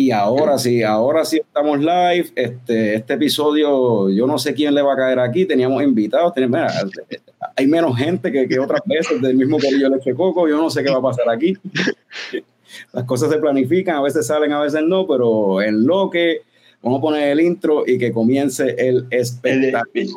Y ahora sí, ahora sí estamos live. Este, este episodio, yo no sé quién le va a caer aquí. Teníamos invitados, hay menos gente que, que otras veces del mismo corillo Leche Coco. Yo no sé qué va a pasar aquí. Las cosas se planifican, a veces salen, a veces no, pero en lo que vamos a poner el intro y que comience el espectáculo.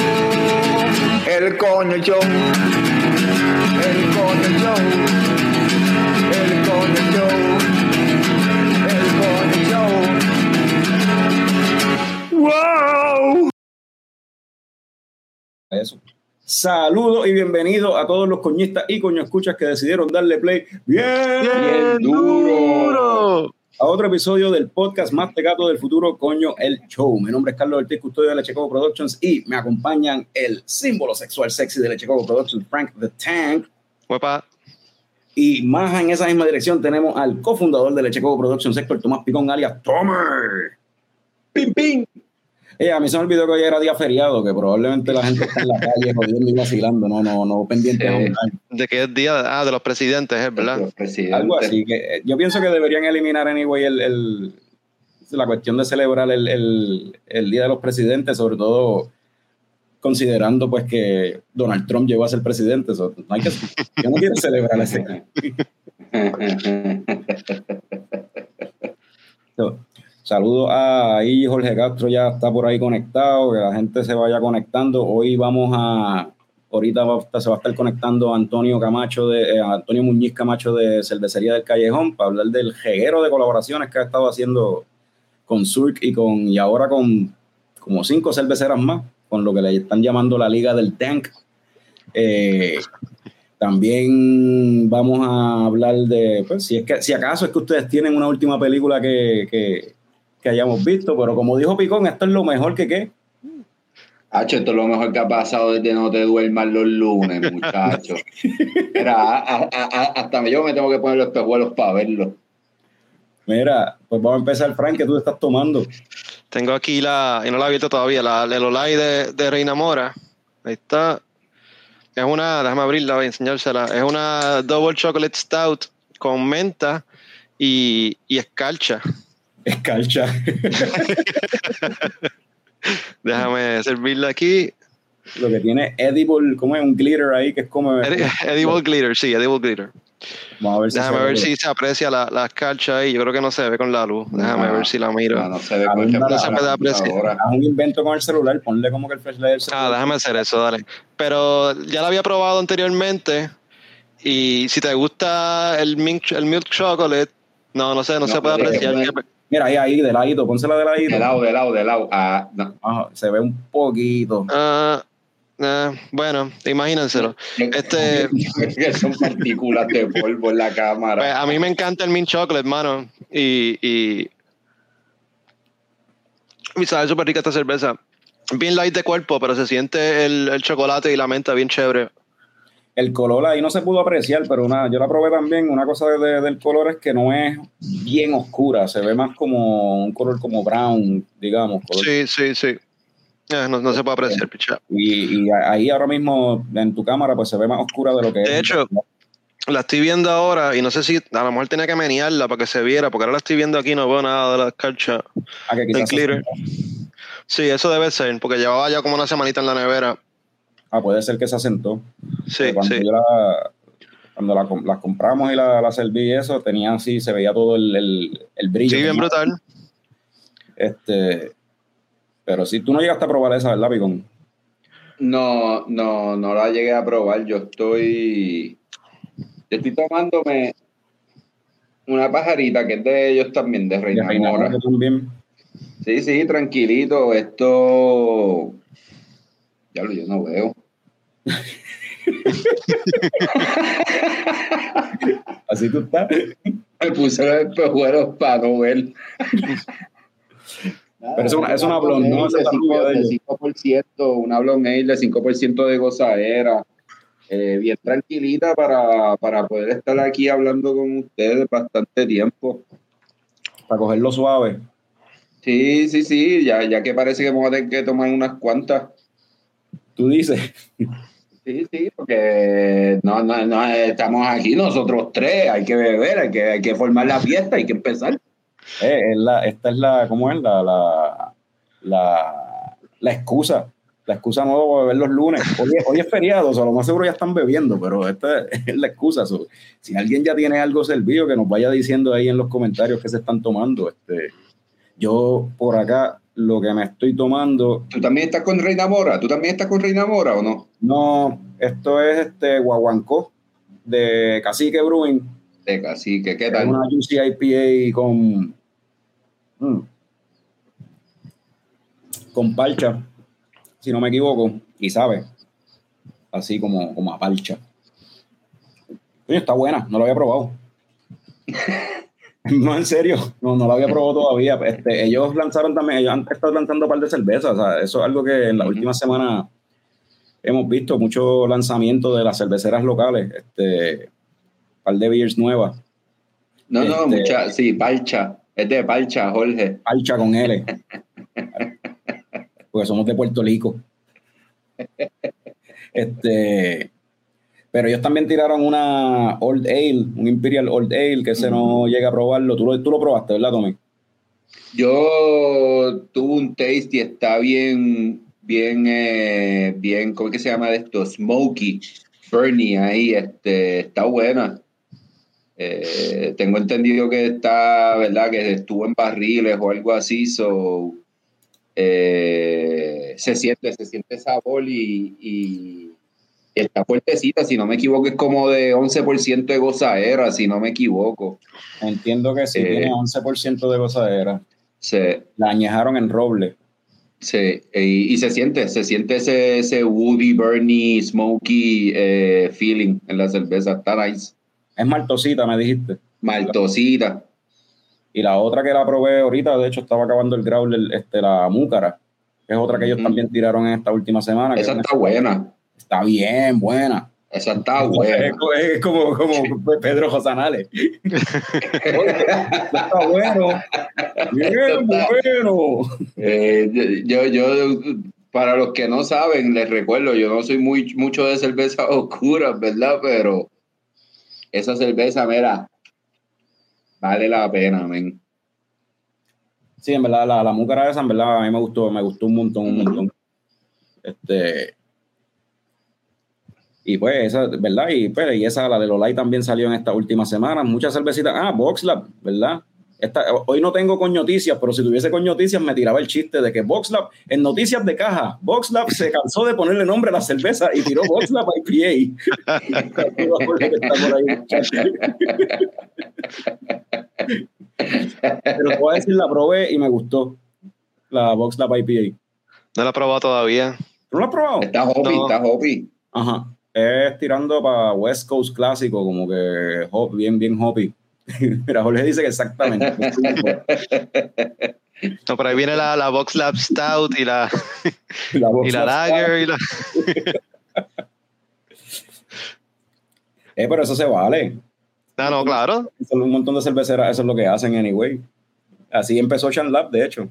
el coño show, el coño show, el coño show, el coño show. ¡Wow! Eso. Saludos y bienvenidos a todos los coñistas y coño escuchas que decidieron darle play bien, Bien duro. A otro episodio del podcast más tecato del futuro, coño, el show. Mi nombre es Carlos Ortiz, custodio de Leche Coco Productions y me acompañan el símbolo sexual sexy de Leche Coco Productions, Frank the Tank. Huepa, Y más en esa misma dirección tenemos al cofundador de Leche Coco Productions, Héctor Tomás Picón, alias Tomer. ¡Pim, pim! Eh, a mí se me olvidó que hoy era día feriado, que probablemente la gente está en la calle jodiendo y vacilando, no, no, no pendiente online. ¿de qué es día? Ah, de los presidentes, es verdad. Los presidentes. Algo así. Que, eh, yo pienso que deberían eliminar anyway el, el- la cuestión de celebrar el, el- el Día de los Presidentes, sobre todo considerando pues que Donald Trump llegó a ser presidente. so, no hay que, yo no quiero celebrar ese. So, Saludos a ahí, Jorge Castro ya está por ahí conectado, que la gente se vaya conectando. Hoy vamos a, ahorita a se va a estar conectando Antonio Camacho, de, eh, Antonio Muñiz Camacho de Cervecería del Callejón para hablar del jeguero de colaboraciones que ha estado haciendo con Surk y con y ahora con como cinco cerveceras más, con lo que le están llamando la Liga del Tank. Eh, también vamos a hablar de, pues, si es que, si acaso es que ustedes tienen una última película que, que hayamos visto, pero como dijo Picón, esto es lo mejor que qué. Hacho, esto es lo mejor que ha pasado desde no te duermas los lunes, muchacho. Mira, a- a- a- hasta yo me tengo que poner los espejuelos para verlo. Mira, pues vamos a empezar, Frank, que tú estás tomando. Tengo aquí la, y no la he abierto todavía, la el Olay de, de Reina Mora. Ahí está. Es una, déjame abrirla, voy a enseñársela. Es una Double Chocolate Stout con menta y, y escarcha. Escarcha. Déjame servirla aquí. lo que tiene edible, como es un glitter ahí que es como. Edi- Edible Glitter, sí, Edible Glitter. Vamos a ver si Déjame se ver ve. si se aprecia la, la escarcha ahí. Yo creo que no se ve con la luz. Déjame ver si la miro. No, no se ve con no se la puede apreciar. computadora. Haz un invento con el celular, ponle como que el flashlight del Ah, déjame hacer eso, dale. Pero ya la había probado anteriormente. Y si te gusta el milk, el milk chocolate, no, no sé, no, No, se puede apreciar. Mira, ahí, ahí, de ladito, pónsela de ladito. De lado, de lado, de lado. Ah, no. Ajá, se ve un poquito. Ah, ah, bueno, imagínenselo. Este- Que son partículas de polvo en la Pues, cámara. a mí me encanta el mint chocolate, mano. Y, y, y sabe súper rica esta cerveza. Bien light de cuerpo, pero se siente el, el chocolate y la menta bien chévere. El color ahí no se pudo apreciar, pero una, yo la probé también. Una cosa de- de- del color es que no es bien oscura, se ve más como un color como brown, digamos. color- Sí, sí, sí. No, no se puede apreciar, picha. Y, y ahí ahora mismo en tu cámara pues se ve más oscura de lo que es. De hecho, La estoy viendo ahora y no sé si a lo mejor tenía que menearla para que se viera, porque ahora la estoy viendo aquí y no veo nada de la escarcha. Ah, que del. Sí, eso debe ser, porque llevaba ya como una semanita en la nevera. Ah, puede ser que se asentó. Sí, cuando sí. yo la, cuando la, las compramos y la, la serví y eso, tenía así, se veía todo el, el, el brillo. Sí, bien brutal. Este, pero si tú no llegaste a probar esa, ¿verdad, Picón? No, no, no la llegué a probar. Yo estoy. Yo estoy tomándome una pajarita que es de ellos también, de Reina, De Reina Mora. Mora también. Sí, sí, tranquilito. Esto. Ya lo yo no veo. Así tú estás. Me puse los espejuelos para no ver. Pero es una- es una blonde, ¿no? Es de de ellos. 5%, una blonde ale de 5% de gozadera. Eh, bien tranquilita para, para poder estar aquí hablando con ustedes bastante tiempo. Para cogerlo suave. Sí, sí, sí, ya, ya que parece que vamos a tener que tomar unas cuantas. Tú dices. Sí, sí, porque no, no, no, estamos aquí nosotros tres, hay que beber, hay que, hay que formar la fiesta, hay que empezar. Eh, es la, esta es la, ¿cómo es? La, la, la, la excusa. La excusa nueva para beber los lunes. Hoy, es- hoy es feriado, o sea, lo más seguro ya están bebiendo, pero esta es la excusa. so, si alguien ya tiene algo servido, que nos vaya diciendo ahí en los comentarios que se están tomando. Este, yo por acá lo que me estoy tomando, ¿Tú también estás con Reina Mora? ¿Tú también estás con Reina Mora o no? no, esto es este guaguancó de Cacique Brewing. De cacique, ¿qué Es tal? una juicy IPA con mm, con parcha, si no me equivoco, y sabe, así como, como a parcha. Coño, está buena, no la había probado. No, en serio, no, no la había probado todavía. Este, ellos lanzaron también, ellos han estado lanzando un par de cervezas, o sea, eso es algo que en las Ujú. últimas semanas hemos visto, mucho lanzamiento de las cerveceras locales, este, par de beers nuevas. No, no, Este- mucha, sí, Palcha, es de Palcha, Jorge. Parcha con L. Porque somos de Puerto Rico. Este, pero ellos también tiraron una Old Ale, un Imperial Old Ale, que ese no llega a probarlo. Tú lo, tú lo probaste, ¿verdad, Tommy? Yo tuve un taste y está bien, bien, eh, bien, ¿cómo es que se llama esto? Smoky, Bernie ahí, este, está buena. Eh, tengo entendido que está, ¿verdad? Que estuvo en barriles o algo así, so, eh, se siente, se siente sabor y, y está fuertecita, si no me equivoco, es como de 11% de gozadera, si no me equivoco. Entiendo que sí, Eh. tiene 11% de gozadera. Se, La añejaron en roble. Sí, y, y se siente, se siente ese, ese woody, burny, smoky eh, feeling en la cerveza. Está nice. Es maltosita, me dijiste. Maltosita. Y la otra que la probé ahorita, de hecho, estaba acabando el growler, este, la múcara, que es otra que ellos también tiraron en esta última semana. Esa es- está buena. Está bien buena. Esa está Es, buena. co- es como, como Pedro Josanales. Está bueno. Bien, Está- bueno. Eh, yo, yo, para los que no saben, les recuerdo, yo no soy muy mucho de cerveza oscura, ¿verdad? Pero esa cerveza, mira, vale la pena, men. Sí, en verdad, la, la múcara esa, en verdad, a mí me gustó, me gustó un montón, un montón. Este. Y pues, esa, ¿verdad? Y, pues, y esa, la de Lolay también salió en estas últimas semanas. Muchas cervecitas. Ah, Boxlab, ¿verdad? Esta, hoy no tengo con noticias, pero si tuviese con noticias me tiraba el chiste de que Boxlab, en noticias de caja, Boxlab se cansó de ponerle nombre a la cerveza y tiró Boxlab IPA. Pero te voy a decir, la probé y me gustó. La Boxlab IPA. No la he probado todavía. ¿Tú no la has probado? Está No. está hoppy. Ajá. Es tirando para West Coast clásico, como que hop- bien, bien hoppy. Mira, Jorge dice que exactamente. No, por ahí viene la, la Box Lab Stout y la, La y la Lager y la. Eh, pero eso se vale. No, no, claro. Son un montón de cerveceras, eso es lo que hacen anyway. Así empezó Ocean Lab, de hecho.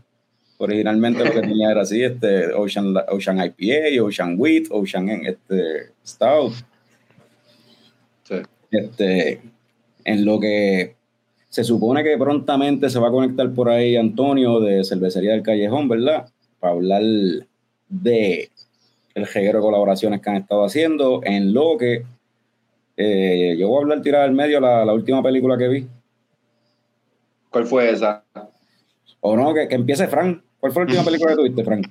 Originalmente lo que tenía era así, este, Ocean, Ocean IPA, Ocean Wheat, Ocean este, Stout. Sí. Este, en lo que se supone que prontamente se va a conectar por ahí Antonio de Cervecería del Callejón, ¿verdad? Para hablar de el reguero de colaboraciones que han estado haciendo, en lo que eh, yo voy a hablar tirar al medio la, la última película que vi. ¿Cuál fue esa? O no, que, que empiece Frank. ¿Cuál fue la última película que tuviste, Frank?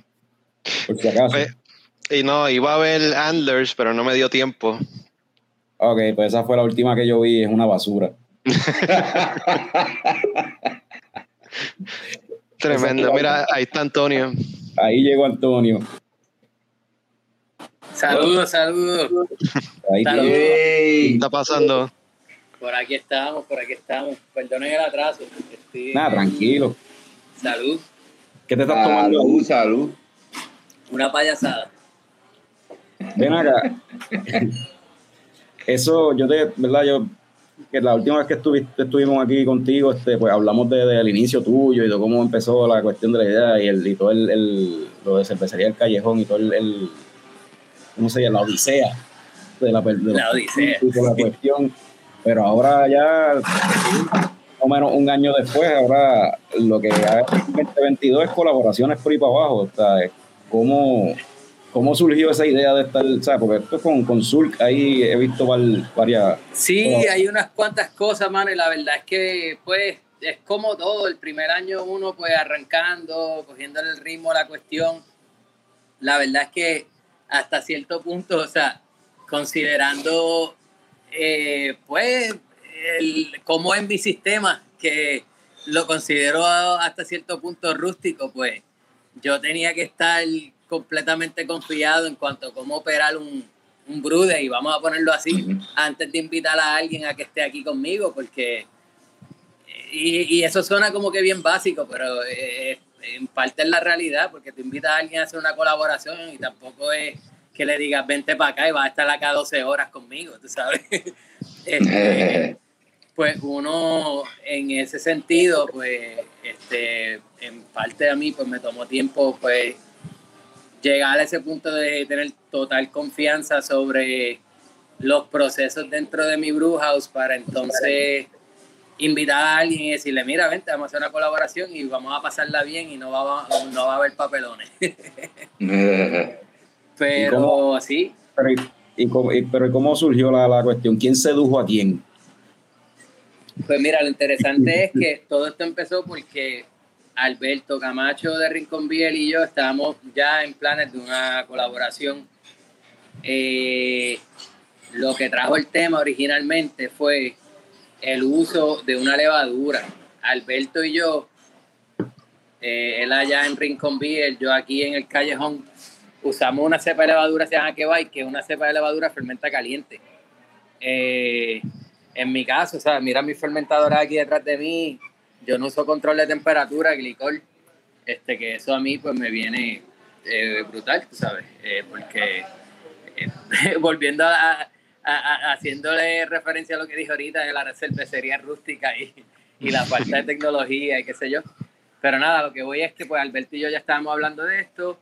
Por si acaso. Pues, y no, iba a ver Antlers, pero no me dio tiempo. Ok, pues esa fue la última que yo vi, es una basura. Tremendo. Mira, ahí está Antonio. Ahí llegó Antonio. Saludos, saludos. Ahí Saludos. ¿Qué está pasando? Por aquí estamos, por aquí estamos. Perdonen el atraso. Estoy- Nada, tranquilo. Salud. ¿Qué te estás tomando? Salud, salud. Una payasada. Ven acá. Eso, yo te, ¿verdad? Yo, que la última vez que estuviste, estuvimos aquí contigo, este, pues hablamos de- del inicio tuyo y de cómo empezó la cuestión de la idea y, el, y todo el, el- lo de cervecería del callejón y todo el, el- ¿cómo se llama? La odisea de la, de La odisea. de la cuestión. Pero ahora ya, o menos un año después, ahora lo que hay en 2022 es colaboraciones por ahí para abajo. O sea, ¿cómo, ¿Cómo surgió esa idea de estar, ¿sabes? Porque esto con, con Zulk ahí he visto varias... Sí, hay unas cuantas cosas, mano, y la verdad es que, pues, es como todo. El primer año uno, pues, arrancando, cogiendo el ritmo a la cuestión. La verdad es que hasta cierto punto, o sea, considerando, eh, pues, el, cómo es mi sistema, que lo considero hasta cierto punto rústico, pues, yo tenía que estar completamente confiado en cuanto a cómo operar un, un brude, y vamos a ponerlo así, antes de invitar a alguien a que esté aquí conmigo, porque. Y, y eso suena como que bien básico, pero eh, en parte es la realidad, porque tú invitas a alguien a hacer una colaboración y tampoco es que le digas vente para acá y vas a estar acá 12 horas conmigo, tú sabes. Este, pues uno en ese sentido, pues, este, en parte a mí, pues me tomó tiempo, pues, llegar a ese punto de tener total confianza sobre los procesos dentro de mi brew house para entonces invitar a alguien y decirle, mira, vente, vamos a hacer una colaboración y vamos a pasarla bien y no va, a- no va a haber papelones. Pero cómo? sí, Pero, ¿y, y cómo, y- pero ¿y cómo surgió la, la cuestión? ¿Quién sedujo a quién? Pues mira, lo interesante es que todo esto empezó porque Alberto Camacho de Rincón Biel y yo estábamos ya en planes de una colaboración. Eh, lo que trajo el tema originalmente fue el uso de una levadura. Alberto y yo, eh, él allá en Rincón Biel, yo aquí en el callejón, usamos una cepa de levadura, se llama que es una cepa de levadura fermenta caliente. Eh, en mi caso, o sea, mira mi fermentadora aquí detrás de mí, yo no uso control de temperatura, glicol, este, que eso a mí pues me viene eh, brutal, tú sabes, eh, porque eh, volviendo a, a- a- haciéndole referencia a lo que dije ahorita de la cervecería rústica y, y la falta de tecnología y qué sé yo, pero nada, lo que voy es que pues Alberto y yo ya estábamos hablando de esto,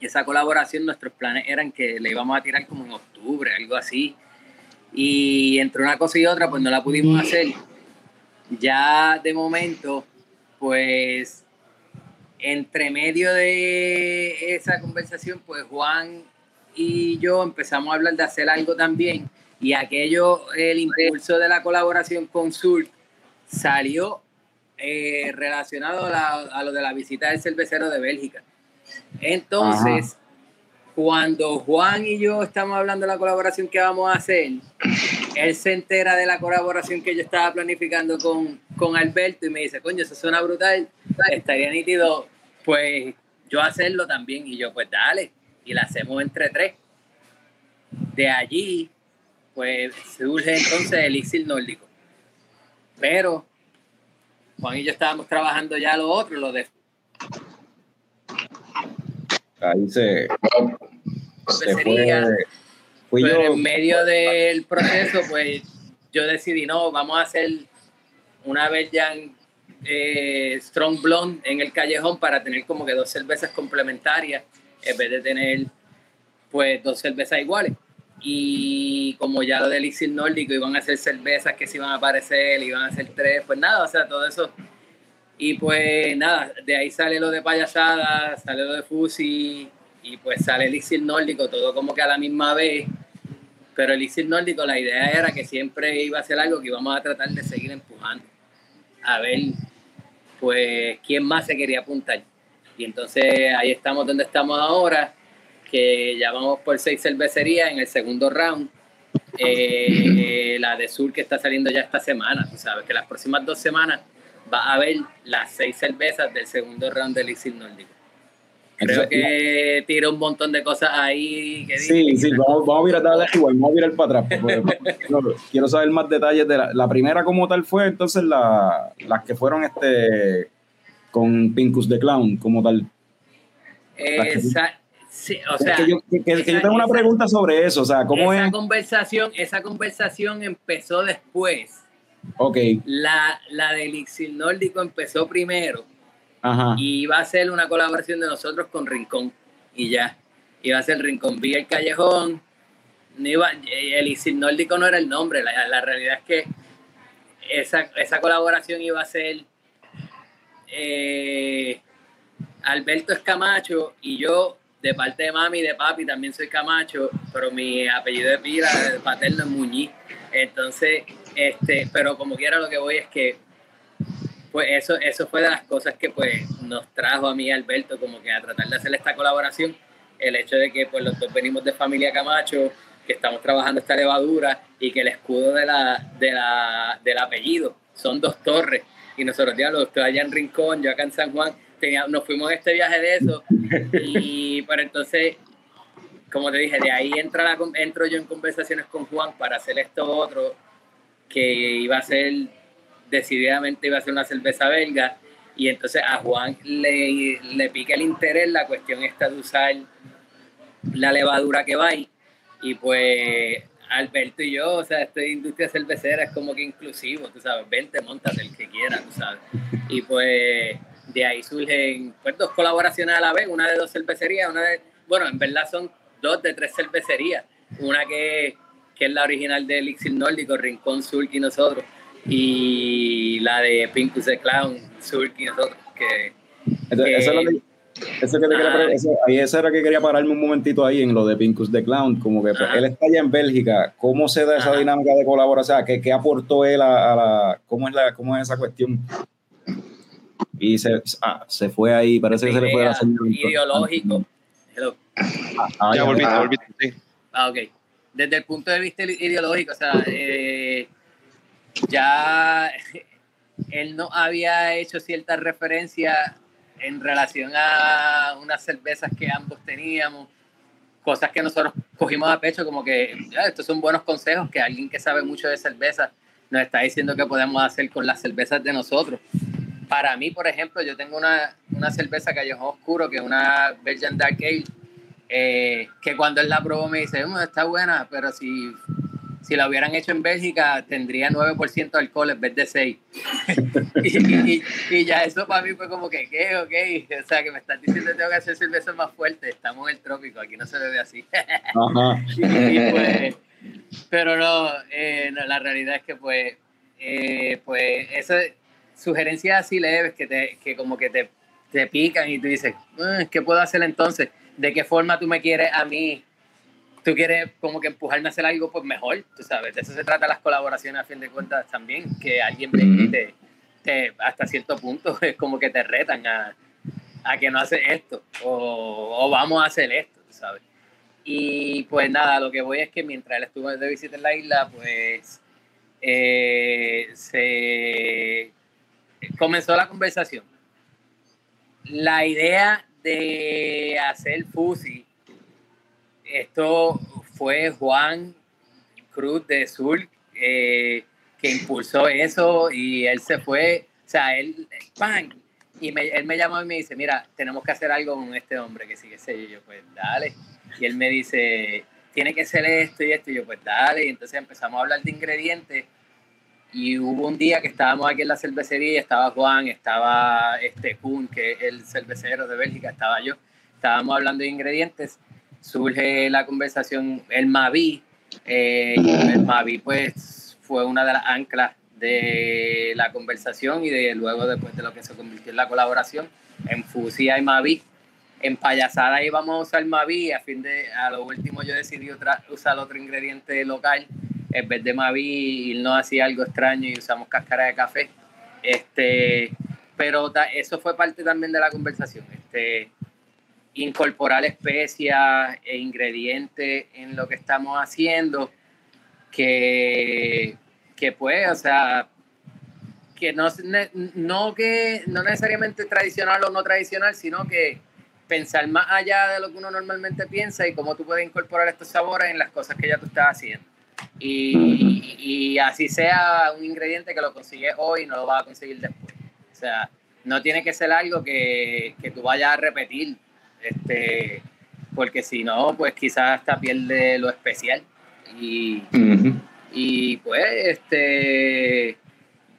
y esa colaboración, nuestros planes eran que le íbamos a tirar como en octubre, algo así. Y entre una cosa y otra, pues no la pudimos hacer. Ya de momento, pues entre medio de esa conversación, pues Juan y yo empezamos a hablar de hacer algo también. Y aquello, el impulso de la colaboración con Sur salió eh, relacionado a, lo de la visita del cervecero de Bélgica. Entonces, cuando Juan y yo estamos hablando de la colaboración que vamos a hacer, él se entera de la colaboración que yo estaba planificando con, con Alberto y me dice, coño, eso suena brutal, estaría nítido, pues yo hacerlo también. Y yo, pues dale, y la hacemos entre tres. De allí, pues surge entonces el Elixir Nórdico. Pero Juan y yo estábamos trabajando ya lo otro, lo de Ahí se, se cervecería. fue. Fui Pero yo. en medio del proceso, pues yo decidí, no, vamos a hacer una Belgian eh, Strong Blonde en el callejón para tener como que dos cervezas complementarias en vez de tener pues dos cervezas iguales. Y como ya lo del Elixir Nórdico iban a hacer cervezas que se iban a aparecer, iban a hacer tres, pues nada, o sea, todo eso. Y pues nada, de ahí sale lo de payasada, sale lo de Fusi, y pues sale Elixir Nórdico, todo como que a la misma vez. Pero Elixir Nórdico, la idea era que siempre iba a ser algo que íbamos a tratar de seguir empujando. A ver, pues, quién más se quería apuntar. Y entonces ahí estamos donde estamos ahora, que ya vamos por seis cervecerías en el segundo round. Eh, la de Sur que está saliendo ya esta semana, tú sabes que las próximas dos semanas va a haber las seis cervezas del segundo round del Elixir Nórdico. Creo que tira un montón de cosas ahí. Que sí, dice- sí, vamos, vamos a virar dale igual, vamos a virar para atrás. porque, quiero saber más detalles de la, la primera como tal fue entonces la, las que fueron este con Pincus the Clown como tal. Esa, sí, o sea, que, yo, que- que- que yo esa- tengo una esa- pregunta sobre eso, o sea, ¿cómo esa es? conversación, esa conversación empezó después. Ok, La, la del Elixir Nórdico empezó primero ajá. y iba a ser una colaboración de nosotros con Rincón y ya. Iba a ser Rincón Vía el Callejón. No iba, el Elixir Nórdico no era el nombre, la, la realidad es que esa, esa colaboración iba a ser eh, Alberto es Camacho y yo, de parte de mami y de papi, también soy Camacho, pero mi apellido de pila de paterno es Muñiz. Entonces, este, pero como quiera lo que voy es que pues eso, eso fue de las cosas que pues nos trajo a mí Alberto como que a tratar de hacer esta colaboración, el hecho de que pues los dos venimos de familia Camacho, que estamos trabajando esta levadura y que el escudo de la, de la, del apellido son dos torres. Y nosotros ya los allá en Rincón, yo acá en San Juan, tenía, nos fuimos a este viaje de eso. Y pero entonces como te dije, de ahí entra la, entro yo en conversaciones con Juan para hacer esto otro que iba a ser decididamente iba a ser una cerveza belga. Y entonces a Juan le, le pica el interés la cuestión esta de usar la levadura que va ahí. Y pues Alberto y yo, o sea, esta industria cervecera es como que inclusivo, tú sabes, vente, montate el que quiera, tú sabes. Y pues de ahí surgen pues dos colaboraciones a la vez, una de dos cervecerías, una de, bueno, en verdad son dos de tres cervecerías, una que, que es la original de Elixir Nórdico, Rincón, Surk y nosotros, y la de Pincus the Clown, Surk y nosotros, que Entonces, eso es lo que, eso que te quería Ah. pre- eso- ahí eso era que quería pararme un momentito ahí en lo de Pincus the Clown, como que pues, él está allá en Bélgica, ¿cómo se da esa Ajá. dinámica de colaboración? O sea, ¿qué, qué aportó él a, a la, cómo es la, cómo es esa cuestión? Y se, ah, se fue ahí, parece que se le fue la señal. ideológico. Hello. Ah, ya volviste, ah, volviste, sí. Ah, ok. Desde el punto de vista ideológico, o sea, eh, ya él no había hecho ciertas referencias en relación a unas cervezas que ambos teníamos, cosas que nosotros cogimos a pecho, como que "Ah, estos son buenos consejos que alguien que sabe mucho de cerveza nos está diciendo que podemos hacer con las cervezas de nosotros. Para mí, por ejemplo, yo tengo una, una cerveza Callejón Oscuro, que es una Belgian Dark Ale, eh, que cuando él la probó me dice, "Mm, está buena, pero si, si la hubieran hecho en Bélgica tendría 9% de alcohol en vez de 6. y, y- y ya eso para mí fue como que, ¿qué? Ok, o sea, que me estás diciendo que tengo que hacer cerveza más fuerte, estamos en el trópico, aquí no se bebe así. Ajá. Y, pues, pero no, eh, no, la realidad es que pues, eh, pues esas sugerencias así leves que, te, que como que te, te pican y tú dices, "Ah, ¿qué puedo hacer entonces? ¿De qué forma tú me quieres a mí? Tú quieres como que empujarme a hacer algo pues mejor, tú sabes, de eso se trata las colaboraciones a fin de cuentas también, que alguien te, te- hasta cierto punto es como que te retan a, a que no haces esto o, o vamos a hacer esto, tú sabes. Y pues nada, lo que voy es que mientras él estuvo de visita en la isla, pues eh, se comenzó la conversación. La idea de hacer Fusi, esto fue Juan Cruz de Sur eh, que impulsó eso y él se fue, o sea, él, ¡pam! Y me- él me llamó y me dice, mira, tenemos que hacer algo con este hombre que sigue yo. Y yo, pues dale. Y él me dice, tiene que ser esto y esto. Y yo, pues dale. Y entonces empezamos a hablar de ingredientes. Y hubo un día que estábamos aquí en la cervecería, estaba Juan, estaba este Kuhn, que es el cervecero de Bélgica, estaba yo. Estábamos hablando de ingredientes. Surge la conversación, el Mavi. eh, el Mavi, pues, fue una de las anclas de la conversación y de luego después de lo que se convirtió en la colaboración en Fusia y Mavi. En payasada íbamos a usar Mavi a fin de a lo último yo decidí usar otro ingrediente local en vez de Mavi no hacía algo extraño y usamos cáscara de café. Este, pero ta- eso fue parte también de la conversación. Este, incorporar especias e ingredientes en lo que estamos haciendo que, que pues, o sea, que no, no que no necesariamente tradicional o no tradicional, sino que, pensar más allá de lo que uno normalmente piensa y cómo tú puedes incorporar estos sabores en las cosas que ya tú estás haciendo. Y, y así sea un ingrediente que lo consigues hoy y no lo vas a conseguir después. O sea, no tiene que ser algo que, que tú vayas a repetir, este, porque si no, pues quizás hasta pierde lo especial. Y, y pues, este,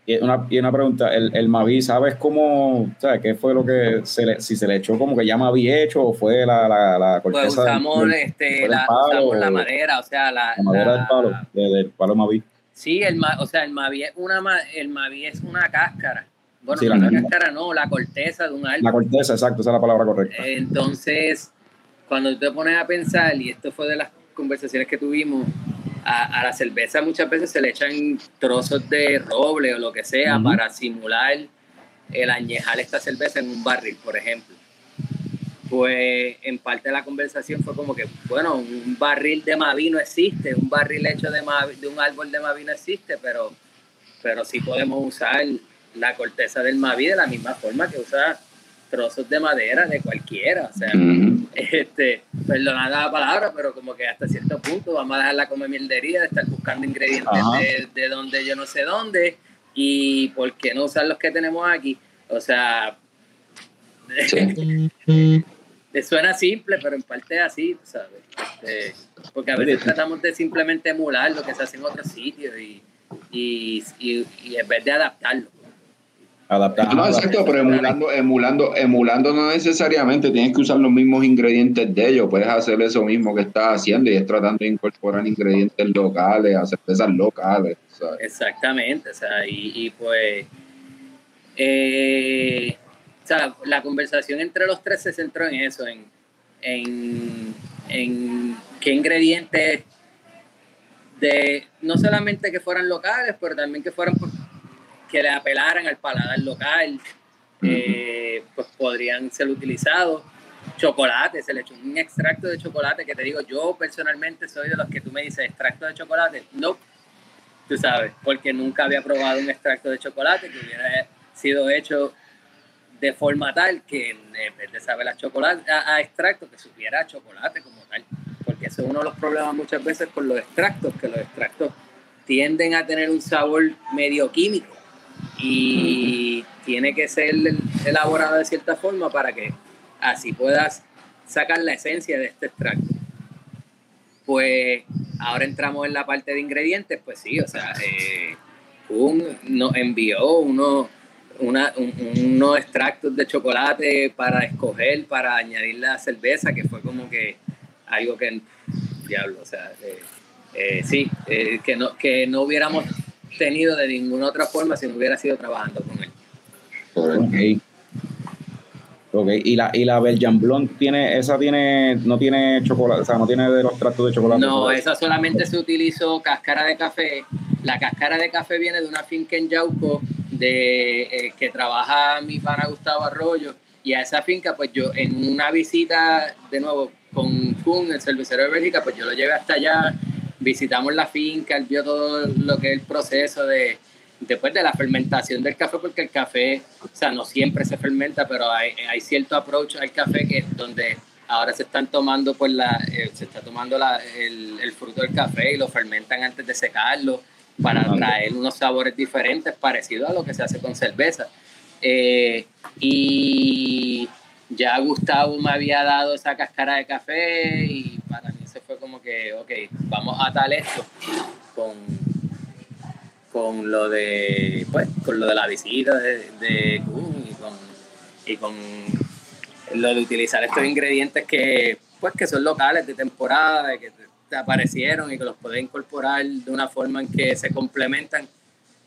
Y una, y una pregunta, el, el Mavi, ¿sabes cómo, sabes qué fue lo que, se le, si se le echó como que ya Mavi hecho o fue la, la, la pues corteza del- usamos, del- este, la, palo usamos la madera, o sea, la, la madera del palo, de- del palo Mavi? Sí, el, o sea, el Mavi es una, el Mavi es una cáscara. Bueno, Sí, la- la cáscara no, la corteza de un árbol. La corteza, exacto, esa es la palabra correcta. Entonces, cuando tú te pones a pensar, y esto fue de las conversaciones que tuvimos, a, a la cerveza muchas veces se le echan trozos de roble o lo que sea Ujú. para simular el añejar esta cerveza en un barril, por ejemplo. Pues en parte de la conversación fue como que, bueno, un barril de Mavi no existe, un barril hecho de, Mavi- de un árbol de Mavi no existe, pero, pero sí podemos usar la corteza del Mavi de la misma forma que usa trozos de madera de cualquiera. O sea, Ujú. este, perdonad la palabra, pero como que hasta cierto punto vamos a dejar la come mierdería de estar buscando ingredientes de, de donde yo no sé dónde y por qué no usar los que tenemos aquí. O sea, te suena simple, pero en parte es así, ¿sabes? Este, porque a veces tratamos de simplemente emular lo que se hace en otros sitios y, y, y, y en vez de adaptarlo. Adaptar. No, exacto, pero emulando, emulando, emulando no necesariamente tienes que usar los mismos ingredientes de ellos, puedes hacer eso mismo que estás haciendo y es tratando de incorporar ingredientes locales, hacer cervezas locales, ¿sabes? Exactamente, o sea, y, y pues, eh, o sea, la conversación entre los tres se centró en eso, en, en, en qué ingredientes de, no solamente que fueran locales, pero también que fueran por- que le apelaran al paladar local, eh, pues podrían ser utilizados. Chocolate, se le echó un extracto de chocolate que te digo, yo personalmente soy de los que tú me dices extracto de chocolate, no, tú sabes, porque nunca había probado un extracto de chocolate que hubiera sido hecho de forma tal que en vez de saber a chocolate, a, a extracto, que supiera a chocolate como tal, porque eso es uno de los problemas muchas veces con los extractos, que los extractos tienden a tener un sabor medio químico y tiene que ser elaborado de cierta forma para que así puedas sacar la esencia de este extracto. Pues ahora entramos en la parte de ingredientes, pues sí, o sea, eh, un, nos envió uno, una, un- unos extractos de chocolate para escoger, para añadir la cerveza, que fue como que algo que, diablo, o sea, eh, eh, sí, eh, que, no, que no hubiéramos tenido de ninguna otra forma si no hubiera sido trabajando con él. Ok. Ok, y la, y la Belgian Blonde tiene, esa tiene, no tiene chocolate, o sea, no tiene de los tractos de chocolate. No, ¿sabes? esa solamente se utilizó cáscara de café. La cáscara de café viene de una finca en Yauco de, eh, que trabaja mi pana Gustavo Arroyo. Y a esa finca, pues yo en una visita, de nuevo, con Kun, el cervecero de Bélgica, pues yo lo llevé hasta allá, visitamos la finca, él vio todo lo que es el proceso de, después de la fermentación del café, porque el café, o sea, no siempre se fermenta, pero hay, hay cierto approach al café que es donde ahora se están tomando, pues, la, eh, se está tomando la, el, el fruto del café y lo fermentan antes de secarlo para traer unos sabores diferentes parecidos a lo que se hace con cerveza. Eh, y ya Gustavo me había dado esa cáscara de café y para como que, ok, vamos a tal esto con, con lo de pues con lo de la visita de, Kun y con, y con lo de utilizar estos ingredientes que pues que son locales de temporada que te aparecieron y que los puedes incorporar de una forma en que se complementan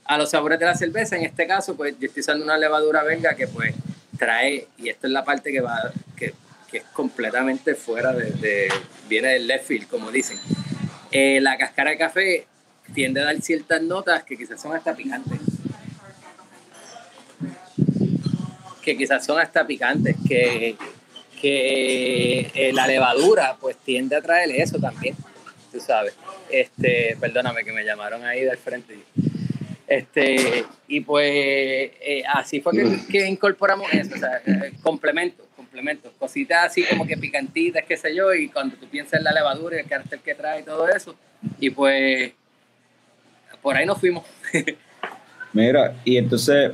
a los sabores de la cerveza. En este caso pues yo estoy usando una levadura belga que pues trae y esto es la parte que va que, es completamente fuera de, viene del left field como dicen Eh, la cáscara de café tiende a dar ciertas notas que quizás son hasta picantes. Que quizás son hasta picantes, que, que eh, la levadura pues tiende a traer eso también, tú sabes. Este, perdóname que me llamaron ahí del frente. Este, y pues eh, así fue que, que incorporamos eso, o sea, complemento complementos, cositas así como que picantitas, qué sé yo, y cuando tú piensas en la levadura y el cartel que trae y todo eso, y pues por ahí nos fuimos. Mira, y entonces,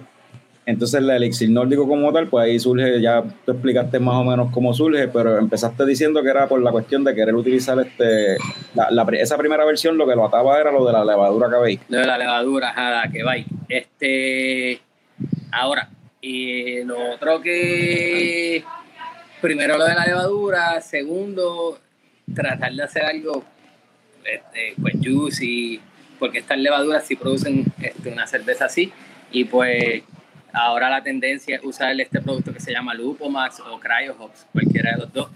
entonces el elixir nórdico como tal, pues ahí surge, ya tú explicaste más o menos cómo surge, pero empezaste diciendo que era por la cuestión de querer utilizar este, la, la, esa primera versión, lo que lo ataba era lo de la levadura que veis. Lo de la levadura, ajá, que va. Este, ahora, y lo otro que, primero lo de la levadura, segundo, tratar de hacer algo, este, pues juicy, porque estas levaduras sí producen este, una cerveza así, y pues ahora la tendencia es usar este producto que se llama Lupomax o Cryo Hops, cualquiera de los dos.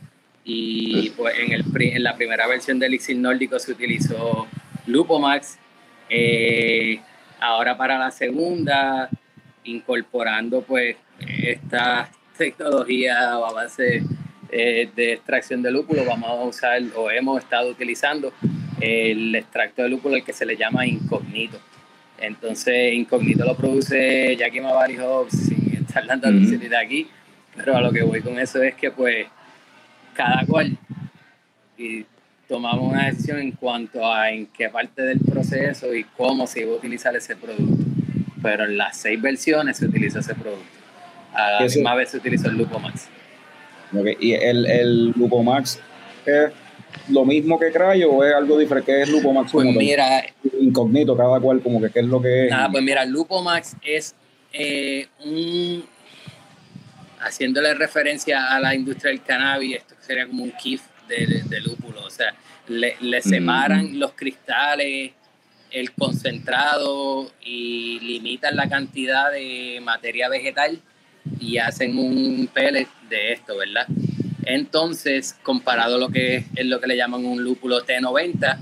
Y pues en, el, en la primera versión del Elixir Nórdico se utilizó Lupomax. Eh, ahora para la segunda, incorporando pues esta tecnología o avance eh, de extracción de lúpulo, vamos a usar o hemos estado utilizando el extracto de lúpulo el que se le llama incognito. Entonces, incognito lo produce Jackie Mavari Hobbs sin estar dando publicidad aquí, pero a lo que voy con eso es que pues cada cual y tomamos una decisión en cuanto a en qué parte del proceso y cómo se iba a utilizar ese producto. Pero en las seis versiones se utiliza ese producto. A la misma vez se utilizó el Lupo Max. Okay. ¿Y el, el Lupo Max es lo mismo que Cryo o es algo diferente? ¿Qué es Lupo Max? Pues mira, incógnito cada cual, como que qué es lo que es. Nada, pues mira, Lupo Max es eh, un. Haciéndole referencia a la industria del cannabis, esto sería como un kif de, de, lúpulo. O sea, le, le separan los cristales, el concentrado y limitan la cantidad de materia vegetal y hacen un pellet de esto, ¿verdad? Entonces, comparado a lo que es lo que le llaman un lúpulo T90,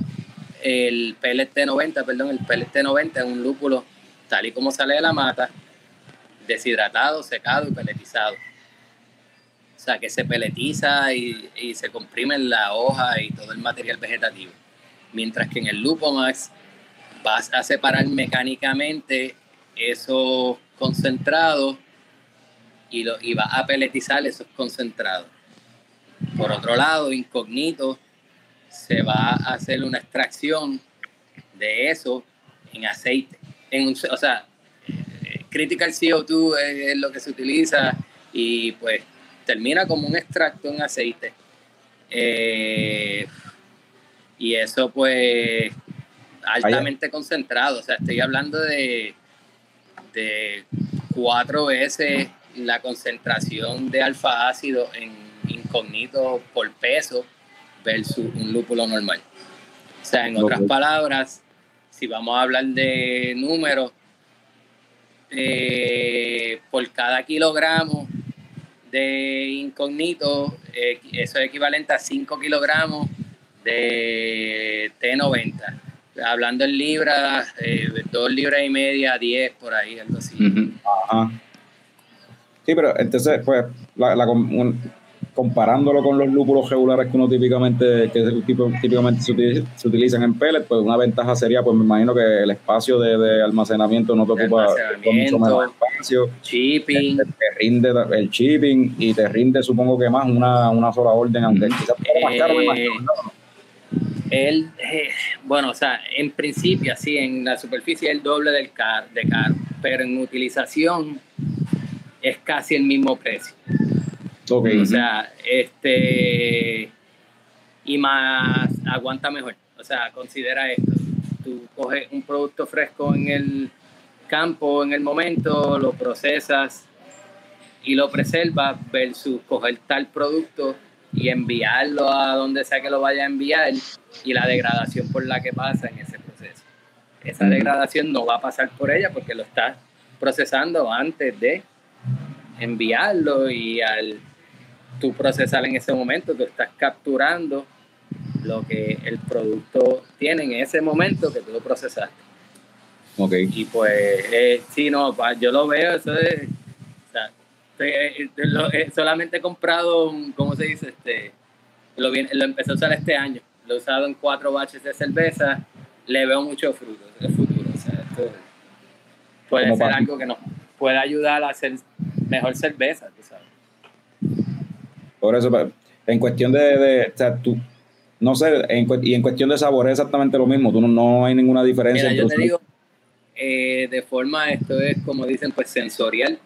el pellet T90, perdón, el pellet T90 es un lúpulo tal y como sale de la mata, deshidratado, secado y peletizado. O sea, que se peletiza y, y se comprime en la hoja y todo el material vegetativo. Mientras que en el Lupo Max vas a separar mecánicamente esos concentrados y, lo, y vas a peletizar esos concentrados. Por otro lado, incógnito, se va a hacer una extracción de eso en aceite. En o sea, critical CO2 es, lo que se utiliza y pues termina como un extracto en aceite. Eh, y eso pues altamente concentrado, o sea, estoy hablando de, de cuatro veces la concentración de alfa ácido en incógnito por peso versus un lúpulo normal. O sea, en otras palabras, si vamos a hablar de números, eh, por cada kilogramo de incógnito, eh, eso es equivalente a 5 kilogramos de T90. Hablando en libras, eh, 2 libras y media, 10 por ahí, algo así. Ajá. Sí, pero entonces, pues, la, la, un, comparándolo con los lúpulos regulares que uno típicamente, que tipo, típicamente se, utiliza, se, utilizan en pellet, pues una ventaja sería, pues me imagino que el espacio de, de almacenamiento no te ocupa mucho menos espacio. Shipping. Te, te, rinde el shipping y te rinde, supongo que más, una, una sola orden, aunque quizás poco más caro, me imagino. ¿no? Él, eh, bueno, o sea, en principio, así, en la superficie es el doble del car, de caro, pero en utilización es casi el mismo precio. Okay. O sea, este. Y más aguanta mejor. O sea, considera esto. Tú coges un producto fresco en el campo, en el momento, lo procesas y lo preservas, versus coger tal producto y enviarlo a donde sea que lo vaya a enviar y la degradación por la que pasa en ese proceso. Esa degradación no va a pasar por ella porque lo estás procesando antes de enviarlo y al tú procesar en ese momento, tú estás capturando lo que el producto tiene en ese momento que tú lo procesaste. Okay. Y pues, eh, sí, no, yo lo veo, eso es, o sea, eh, eh, solamente he comprado, ¿cómo se dice? Este, lo, lo empecé a usar este año, lo he usado en cuatro baches de cerveza, le veo mucho fruto, el futuro, o sea, esto puede ser algo que nos puede ayudar a hacer mejor cerveza, tú sabes. Por eso, en cuestión de, de- o sea, tú, no sé, en, y en cuestión de sabor es exactamente lo mismo, tú no, no hay ninguna diferencia. Mira, yo te digo, eh, de forma, esto es como dicen, pues sensorial,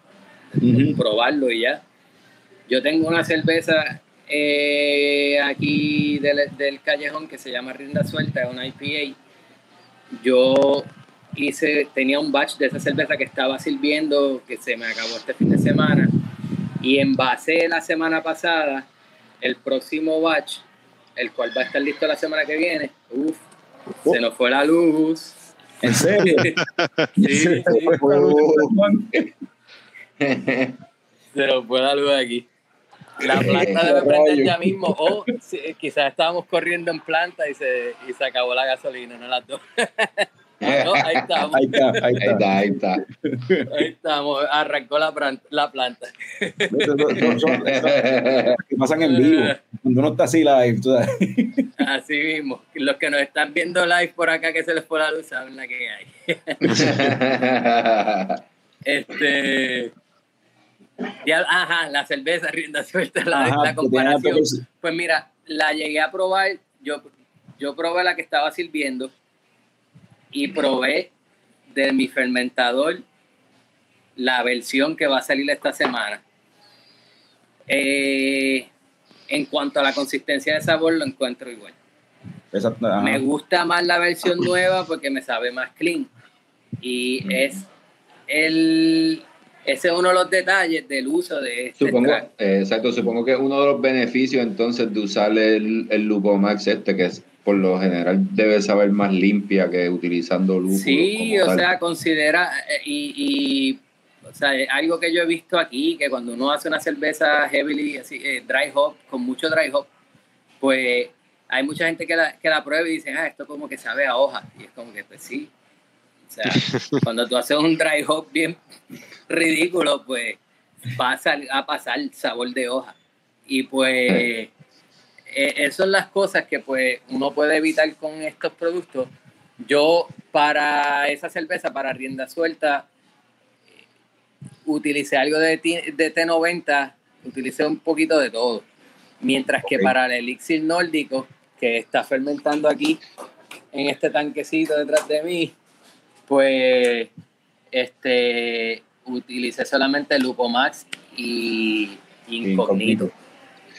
probarlo y ya. Yo tengo una cerveza eh, aquí del, del callejón que se llama Rienda Suelta, es una IPA. Yo hice, tenía un batch de esa cerveza que estaba sirviendo, que se me acabó este fin de semana, y envasé la semana pasada el próximo batch, el cual va a estar listo la semana que viene. Uf, se nos fue la luz. ¿En serio? Sí, sí. Se nos fue la luz aquí. La planta debe prender ya mismo. O sí, quizás estábamos corriendo en planta y se, y se acabó la gasolina, no las dos. Ah, no, ahí estamos. Ahí está, ahí Ahí está. ahí está. Ahí estamos. Arrancó la, pran- la planta. Son- son- son- que pasan en vivo. Cuando uno está así live, tú sabes. Así mismo. Los que nos están viendo live por acá que se les fue la luz saben la que hay. Este. ya- ajá, la cerveza rienda suelta, la, Ajá, la comparación. Pues mira, la llegué a probar, yo, yo probé la que estaba sirviendo y probé de mi fermentador la versión que va a salir esta semana. Eh, en cuanto a la consistencia de sabor, lo encuentro igual. Exacto. Me gusta más la versión nueva porque me sabe más clean. Y es el, ese es uno de los detalles del uso de este Supongo, eh, exacto, supongo que uno de los beneficios entonces de usar el, el Lupomax este, que es, por lo general debe saber más limpia que utilizando lúpulo. Sí, o tal. sea, considera, eh, y, y, o sea, algo que yo he visto aquí, que cuando uno hace una cerveza heavily, así, eh, dry hop, con mucho dry hop, pues hay mucha gente que la, que la prueba y dice, ah, esto como que sabe a hoja. Y es como que, pues sí. O sea, cuando tú haces un dry hop bien ridículo, pues pasa a pasar sabor de hoja. Y pues eh, esas son las cosas que pues uno puede evitar con estos productos. Yo para esa cerveza, para rienda suelta, utilicé algo de, T- de T90, utilicé un poquito de todo. Mientras que para el elixir nórdico, que está fermentando aquí en este tanquecito detrás de mí, pues este utilicé solamente Lupomax y Incognito. Incognito.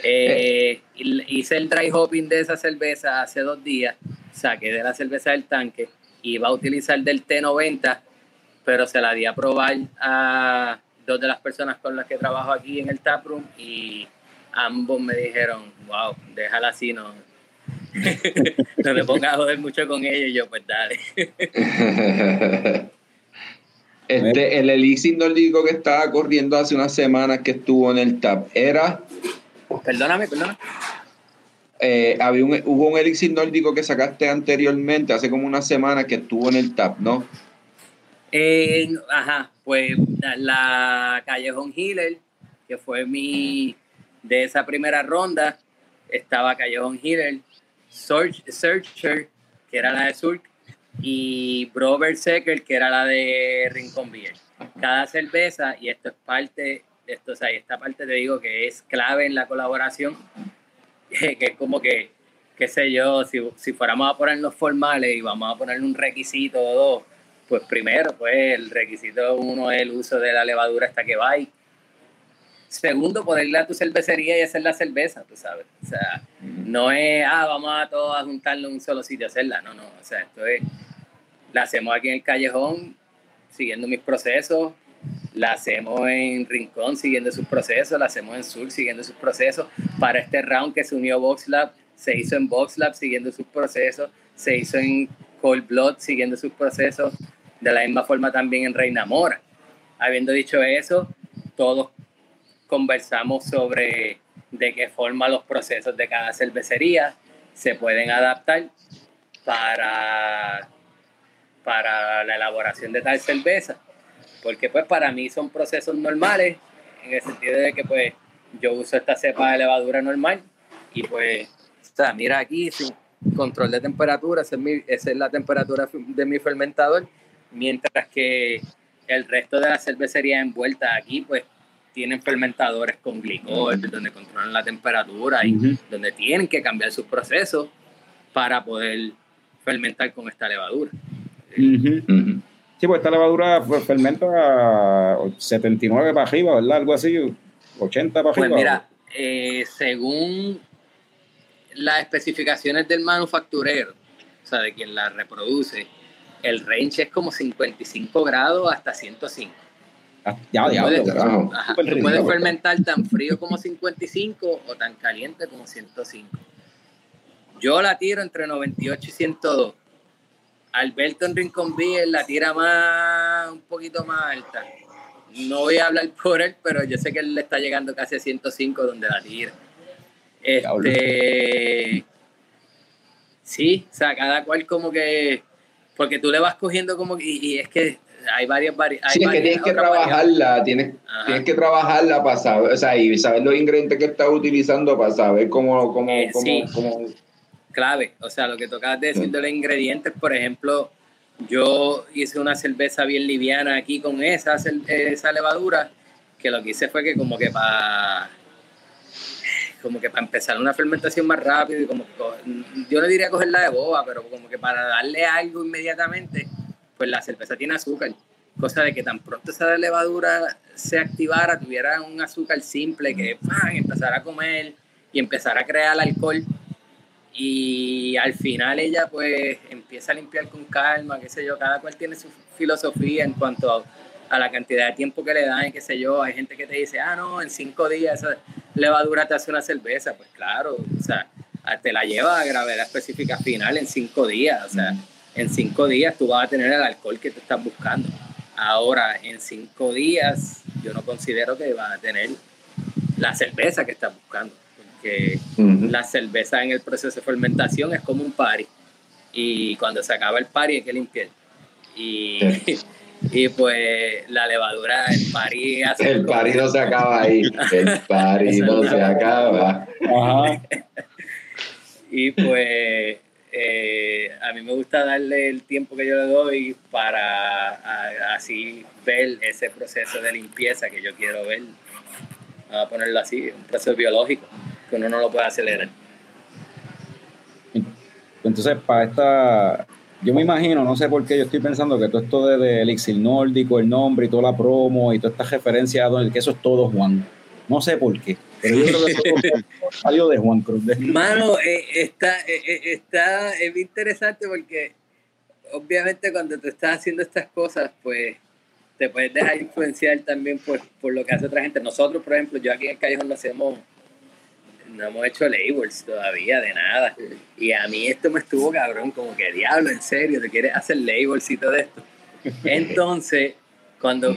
Eh, hice el dry hopping de esa cerveza hace dos días, saqué de la cerveza del tanque, iba a utilizar del T90, pero se la di a probar a dos de las personas con las que trabajo aquí en el taproom y ambos me dijeron, wow, déjala así, no, no te pongas a joder mucho con ella y yo pues dale. este, el elixir nórdico que estaba corriendo hace unas semanas que estuvo en el TAP, era, Perdóname, perdóname. eh, había un, hubo un elixir nórdico que sacaste anteriormente, hace como unas semanas que estuvo en el TAP, ¿no? Eh, ajá, pues la, la Callejón Healer, que fue mi de esa primera ronda, estaba Callejón Healer, Search, Searcher, que era la de Surk, y Bro Berserker, que era la de Rincon Beer. Cada cerveza, y esto es parte, esto, o sea, esta parte te digo que es clave en la colaboración, que es como que, qué sé yo, si, si fuéramos a ponernos formales y vamos a ponerle un requisito o dos, pues primero, pues el requisito uno es el uso de la levadura hasta que va Segundo, poderle a tu cervecería y hacer la cerveza, tú sabes. O sea, no es, ah, vamos a todos a juntarlo en un solo sitio a hacerla. No, no. O sea, esto es, la hacemos aquí en el callejón, siguiendo mis procesos. La hacemos en Rincón, siguiendo sus procesos. La hacemos en Sur, siguiendo sus procesos. Para este round que se unió VoxLab, se hizo en VoxLab, siguiendo sus procesos. Se hizo en Cold Blood, siguiendo sus procesos. De la misma forma también en Reina Mora. Habiendo dicho eso, todos conversamos sobre de qué forma los procesos de cada cervecería se pueden adaptar para, para la elaboración de tal cerveza. Porque pues para mí son procesos normales, en el sentido de que pues yo uso esta cepa de levadura normal y pues, o sea, mira aquí, sin control de temperatura, esa es, mi- esa es la temperatura de mi fermentador, mientras que el resto de la cervecería envuelta aquí pues tienen fermentadores con glicol, donde controlan la temperatura y donde tienen que cambiar sus procesos para poder fermentar con esta levadura. Ujú. Sí, pues esta levadura pues, fermenta a 79 para arriba, ¿verdad? Algo así, 80 para Pues arriba. mira, eh, según las especificaciones del manufacturero, o sea, de quien la reproduce, el range es como 55 grados hasta 105. Ah, ya, Tú diablo, puedes-. Ajá, Súper tú puedes fermentar tan frío como 55 o tan caliente como 105. Yo la tiro entre 98 y 102. Alberto en Rincon Beer la tira más, un poquito más alta. No voy a hablar por él, pero yo sé que él le está llegando casi a 105 donde la tira. Este, sí, o sea, cada cual como que, porque tú le vas cogiendo como, que- y, y es que hay varias variedades. Sí, es que tienes que trabajarla, tienes, tienes que trabajarla para saber, o sea, y saber los ingredientes que estás utilizando para saber cómo, cómo, Eh, cómo, sí. cómo- clave. O sea, lo que tocabas de decir de los ingredientes, por ejemplo, yo hice una cerveza bien liviana aquí con esa, esa levadura, que lo que hice fue que como que para como que para empezar una fermentación más rápido y como que yo no diría cogerla de boba, pero como que para darle algo inmediatamente, pues la cerveza tiene azúcar. Cosa de que tan pronto esa levadura se activara, tuviera un azúcar simple que ¡pam! empezara a comer y empezara a crear alcohol y al final ella pues empieza a limpiar con calma, qué sé yo, cada cual tiene su filosofía en cuanto a, a la cantidad de tiempo que le dan y qué sé yo, hay gente que te dice, ah, no, en cinco días esa levadura te hace una cerveza, pues claro, o sea, a- te la lleva a gravedad específica final en cinco días, o sea, en cinco días tú vas a tener el alcohol que te estás buscando. Ahora, en cinco días, yo no considero que vas a tener la cerveza que estás buscando, porque la cerveza en el proceso de fermentación es como un party. Y cuando se acaba el party hay que limpiar. Y, y pues la levadura, el party hace El party no se acaba ahí, el party no se acaba. Ajá. Y pues eh, a mí me gusta darle el tiempo que yo le doy para a- así ver ese proceso de limpieza que yo quiero ver. Vamos a ponerlo así, un proceso biológico que uno no lo puede acelerar. Entonces, para esta, yo me imagino, no sé por qué, yo estoy pensando que todo esto de, de Elixir Nórdico, el nombre y toda la promo y toda esta referencia a Don- que eso es todo Juan. No sé por qué, pero yo creo que todo salió de Juan Cruz. Mano, eh, está, eh, eh, está es interesante porque obviamente cuando tú estás haciendo estas cosas, pues te puedes dejar influenciar también por, por lo que hace otra gente. Nosotros, por ejemplo, yo aquí en el Callejón no hacemos, no hemos hecho labels todavía de nada. Y a mí esto me estuvo cabrón, como que diablo, en serio, te quieres hacer labels y todo esto. Entonces, cuando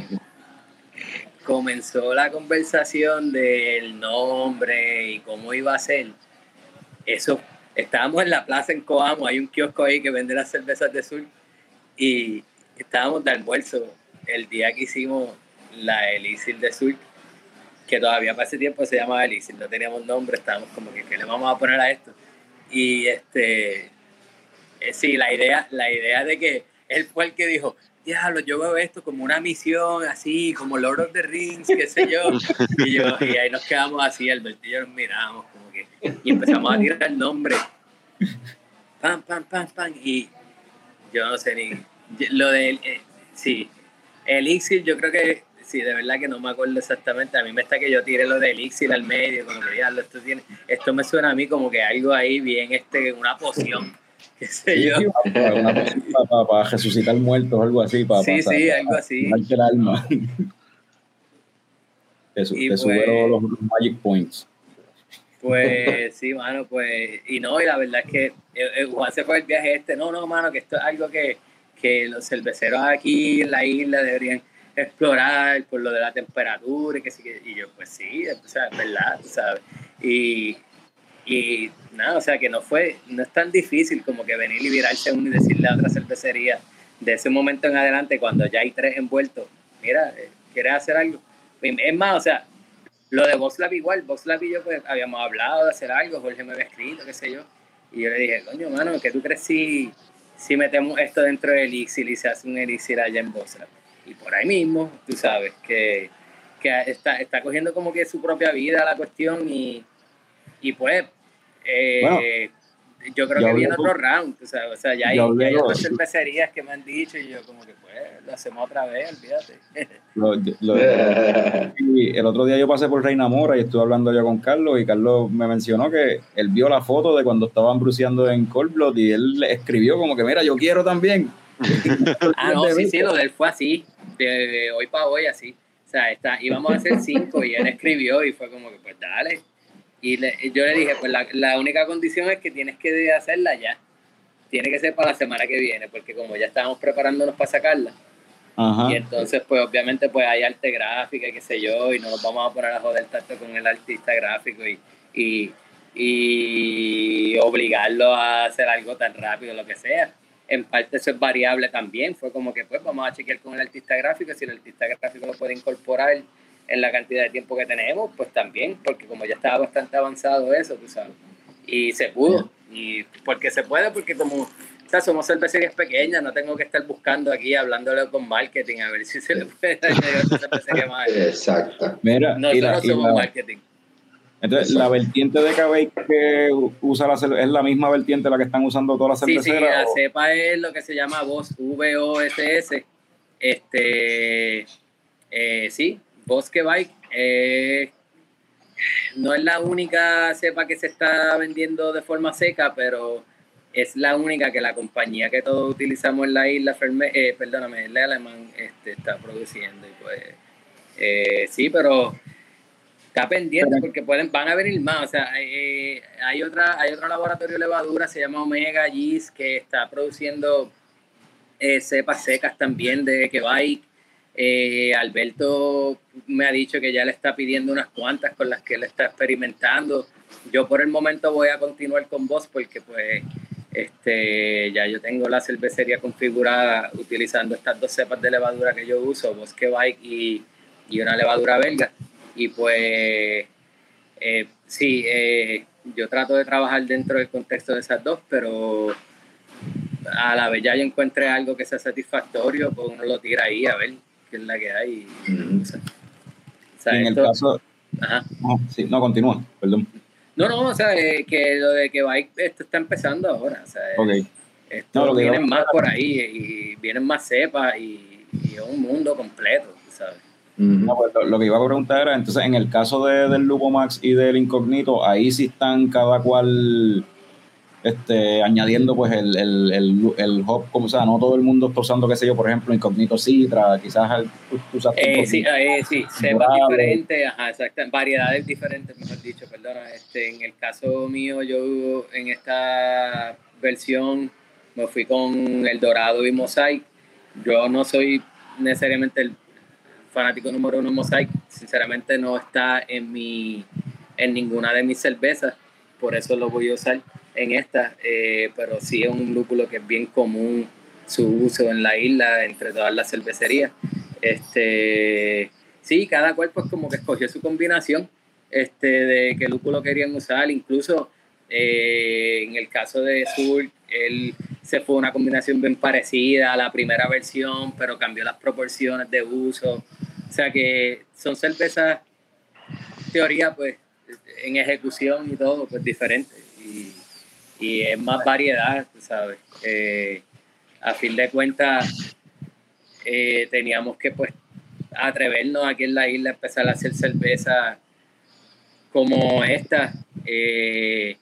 comenzó la conversación del nombre y cómo iba a ser, eso, estábamos en la plaza en Coamo, hay un kiosco ahí que vende las cervezas de sur y estábamos de almuerzo el día que hicimos la Elixir de sur, que todavía para ese tiempo se llamaba Elixir, no teníamos nombre, estábamos como que, ¿qué le vamos a poner a esto? Y este, eh, sí, la idea, la idea de que él fue el que dijo, diablo, yo veo esto como una misión, así, como Lord of the Rings, qué sé yo. Y, yo, y ahí nos quedamos así, Alberto y yo nos miramos, como que, y empezamos a tirar el nombre. Pam, pam, pam, pam, y yo no sé ni, lo de, eh, sí, Elixir, yo creo que, sí, de verdad que no me acuerdo exactamente, a mí me está que yo tire lo de Elixir al medio, como que, diablo, esto tiene, esto me suena a mí como que algo ahí bien, este, una poción, qué sé yo. Para, para- para resucitar muertos o algo así. Para, Sí, sí, algo así. el alma. Te, su- pues- los, los Magic Points. Pues sí, mano, pues, y no, y la verdad es que eh, eh, Juan se fue el viaje este, no, no, mano, que esto es algo que, que los cerveceros aquí en la isla deberían explorar por lo de la temperatura y que sí, y yo, pues sí, o sea, es verdad, ¿sabes? Y, y nada, o sea, que no fue, no es tan difícil como que venir y virarse uno y decirle a otra cervecería de ese momento en adelante, cuando ya hay tres envueltos, mira, eh, ¿quieres hacer algo? Es más, o sea, lo de Vox Lab igual, Vox Lab y yo pues habíamos hablado de hacer algo, Jorge me había escrito, qué sé yo, y yo le dije, coño, mano, ¿qué tú crees si, si metemos esto dentro del Elixir y se hace un Elixir allá en Vox Lab? Y por ahí mismo, tú sabes, que, que está, está cogiendo como que su propia vida la cuestión y, y pues eh, Bueno, yo creo que viene otro round, o sea, o sea ya hay, hablé ya hay otras cervecerías que me han dicho y yo como que pues lo hacemos otra vez, olvídate. Lo- lo- el otro día yo pasé por Reina Mora y estuve hablando yo con Carlos y Carlos me mencionó que él vio la foto de cuando estaban bruceando en Cold Blood y él escribió como que mira yo quiero también Ah, no, sí, sí, lo de él fue así, de hoy para hoy así. O sea, está, íbamos a hacer cinco y él escribió y fue como que, pues dale. Y le- yo le dije, pues la, la única condición es que tienes que hacerla ya. Tiene que ser para la semana que viene, porque como ya estábamos preparándonos para sacarla. Ajá. Y entonces, pues obviamente, pues hay arte gráfica y qué sé yo, y no nos vamos a poner a joder tanto con el artista gráfico y, y, y obligarlo a hacer algo tan rápido, lo que sea. En parte eso es variable también, fue como que pues vamos a chequear con el artista gráfico, si el artista gráfico lo puede incorporar en la cantidad de tiempo que tenemos, pues también, porque como ya estaba bastante avanzado eso, tú sabes. Y se pudo, y porque se puede, porque como o sea, somos cervecerías pequeñas, no tengo que estar buscando aquí, hablándole con marketing, a ver si se le puede añadir otra cervecería más. Exacto. Mira, y Nosotros y somos la- marketing. Entonces la vertiente de Cabey que usa la es la misma vertiente la que están usando todas las Sí, sí, cerveceras. la o- cepa es lo que se llama VOS, V-O-S-S. Este, eh, sí, Bosque Bike. eh, no es la única cepa que se está vendiendo de forma seca, pero es la única que la compañía que todos utilizamos en la isla, Ferme- eh, perdóname, el alemán, este, está produciendo. Y pues, eh, sí, pero está pendiente Pero- porque pueden, van a venir más. O sea, eh, hay, otra, hay otro laboratorio de levadura, se llama Omega Yeast, que está produciendo eh, cepas secas también de Quebec. Eh, Alberto me ha dicho que ya le está pidiendo unas cuantas con las que él está experimentando. Yo por el momento voy a continuar con vos porque pues este, ya yo tengo la cervecería configurada utilizando estas dos cepas de levadura que yo uso, Bosque Bike y, y una levadura belga. Y pues eh, sí, eh, yo trato de trabajar dentro del contexto de esas dos, pero a la vez ya yo encuentre algo que sea satisfactorio, pues uno lo tira ahí a ver qué es la que hay. O sea, o sea, en el caso. ajá. no, sí, no, continúa, perdón. No, no, o sea, eh, que lo de que Bike esto está empezando ahora. O sea, esto No, lo vienen más por ahí y vienen más cepas y, y es un mundo completo, ¿sabes? No, pues, lo, lo que iba a preguntar era, entonces, en el caso de, del Lupo Max y del Incognito, ahí sí están cada cual este, añadiendo pues el, el, el, el hop, como sea, no todo el mundo está usando, qué sé yo, por ejemplo, Incognito Citra, quizás usaste Eh, sí, eh, sí, cepas diferentes, ajá, exacto, variedades diferentes, mejor dicho, perdona. Este, en el caso mío, yo en esta versión me fui con el Dorado y Mosaic. Yo no soy necesariamente el fanático número uno de Mosaic, sinceramente no está en mi en ninguna de mis cervezas, por eso lo voy a usar en esta, eh, pero sí es un lúpulo que es bien común su uso en la isla entre todas las cervecerías. Este, sí, cada cual pues como que escogió su combinación este, de qué lúpulo querían usar, incluso eh, en el caso de Sur, él se fue una combinación bien parecida a la primera versión, pero cambió las proporciones de uso. O sea que son cervezas, teoría, pues, en ejecución y todo, pues diferente. Y, y es más variedad, ¿sabes? Eh, a fin de cuentas, eh, teníamos que, pues, atrevernos aquí en la isla a empezar a hacer cerveza como esta. Eh,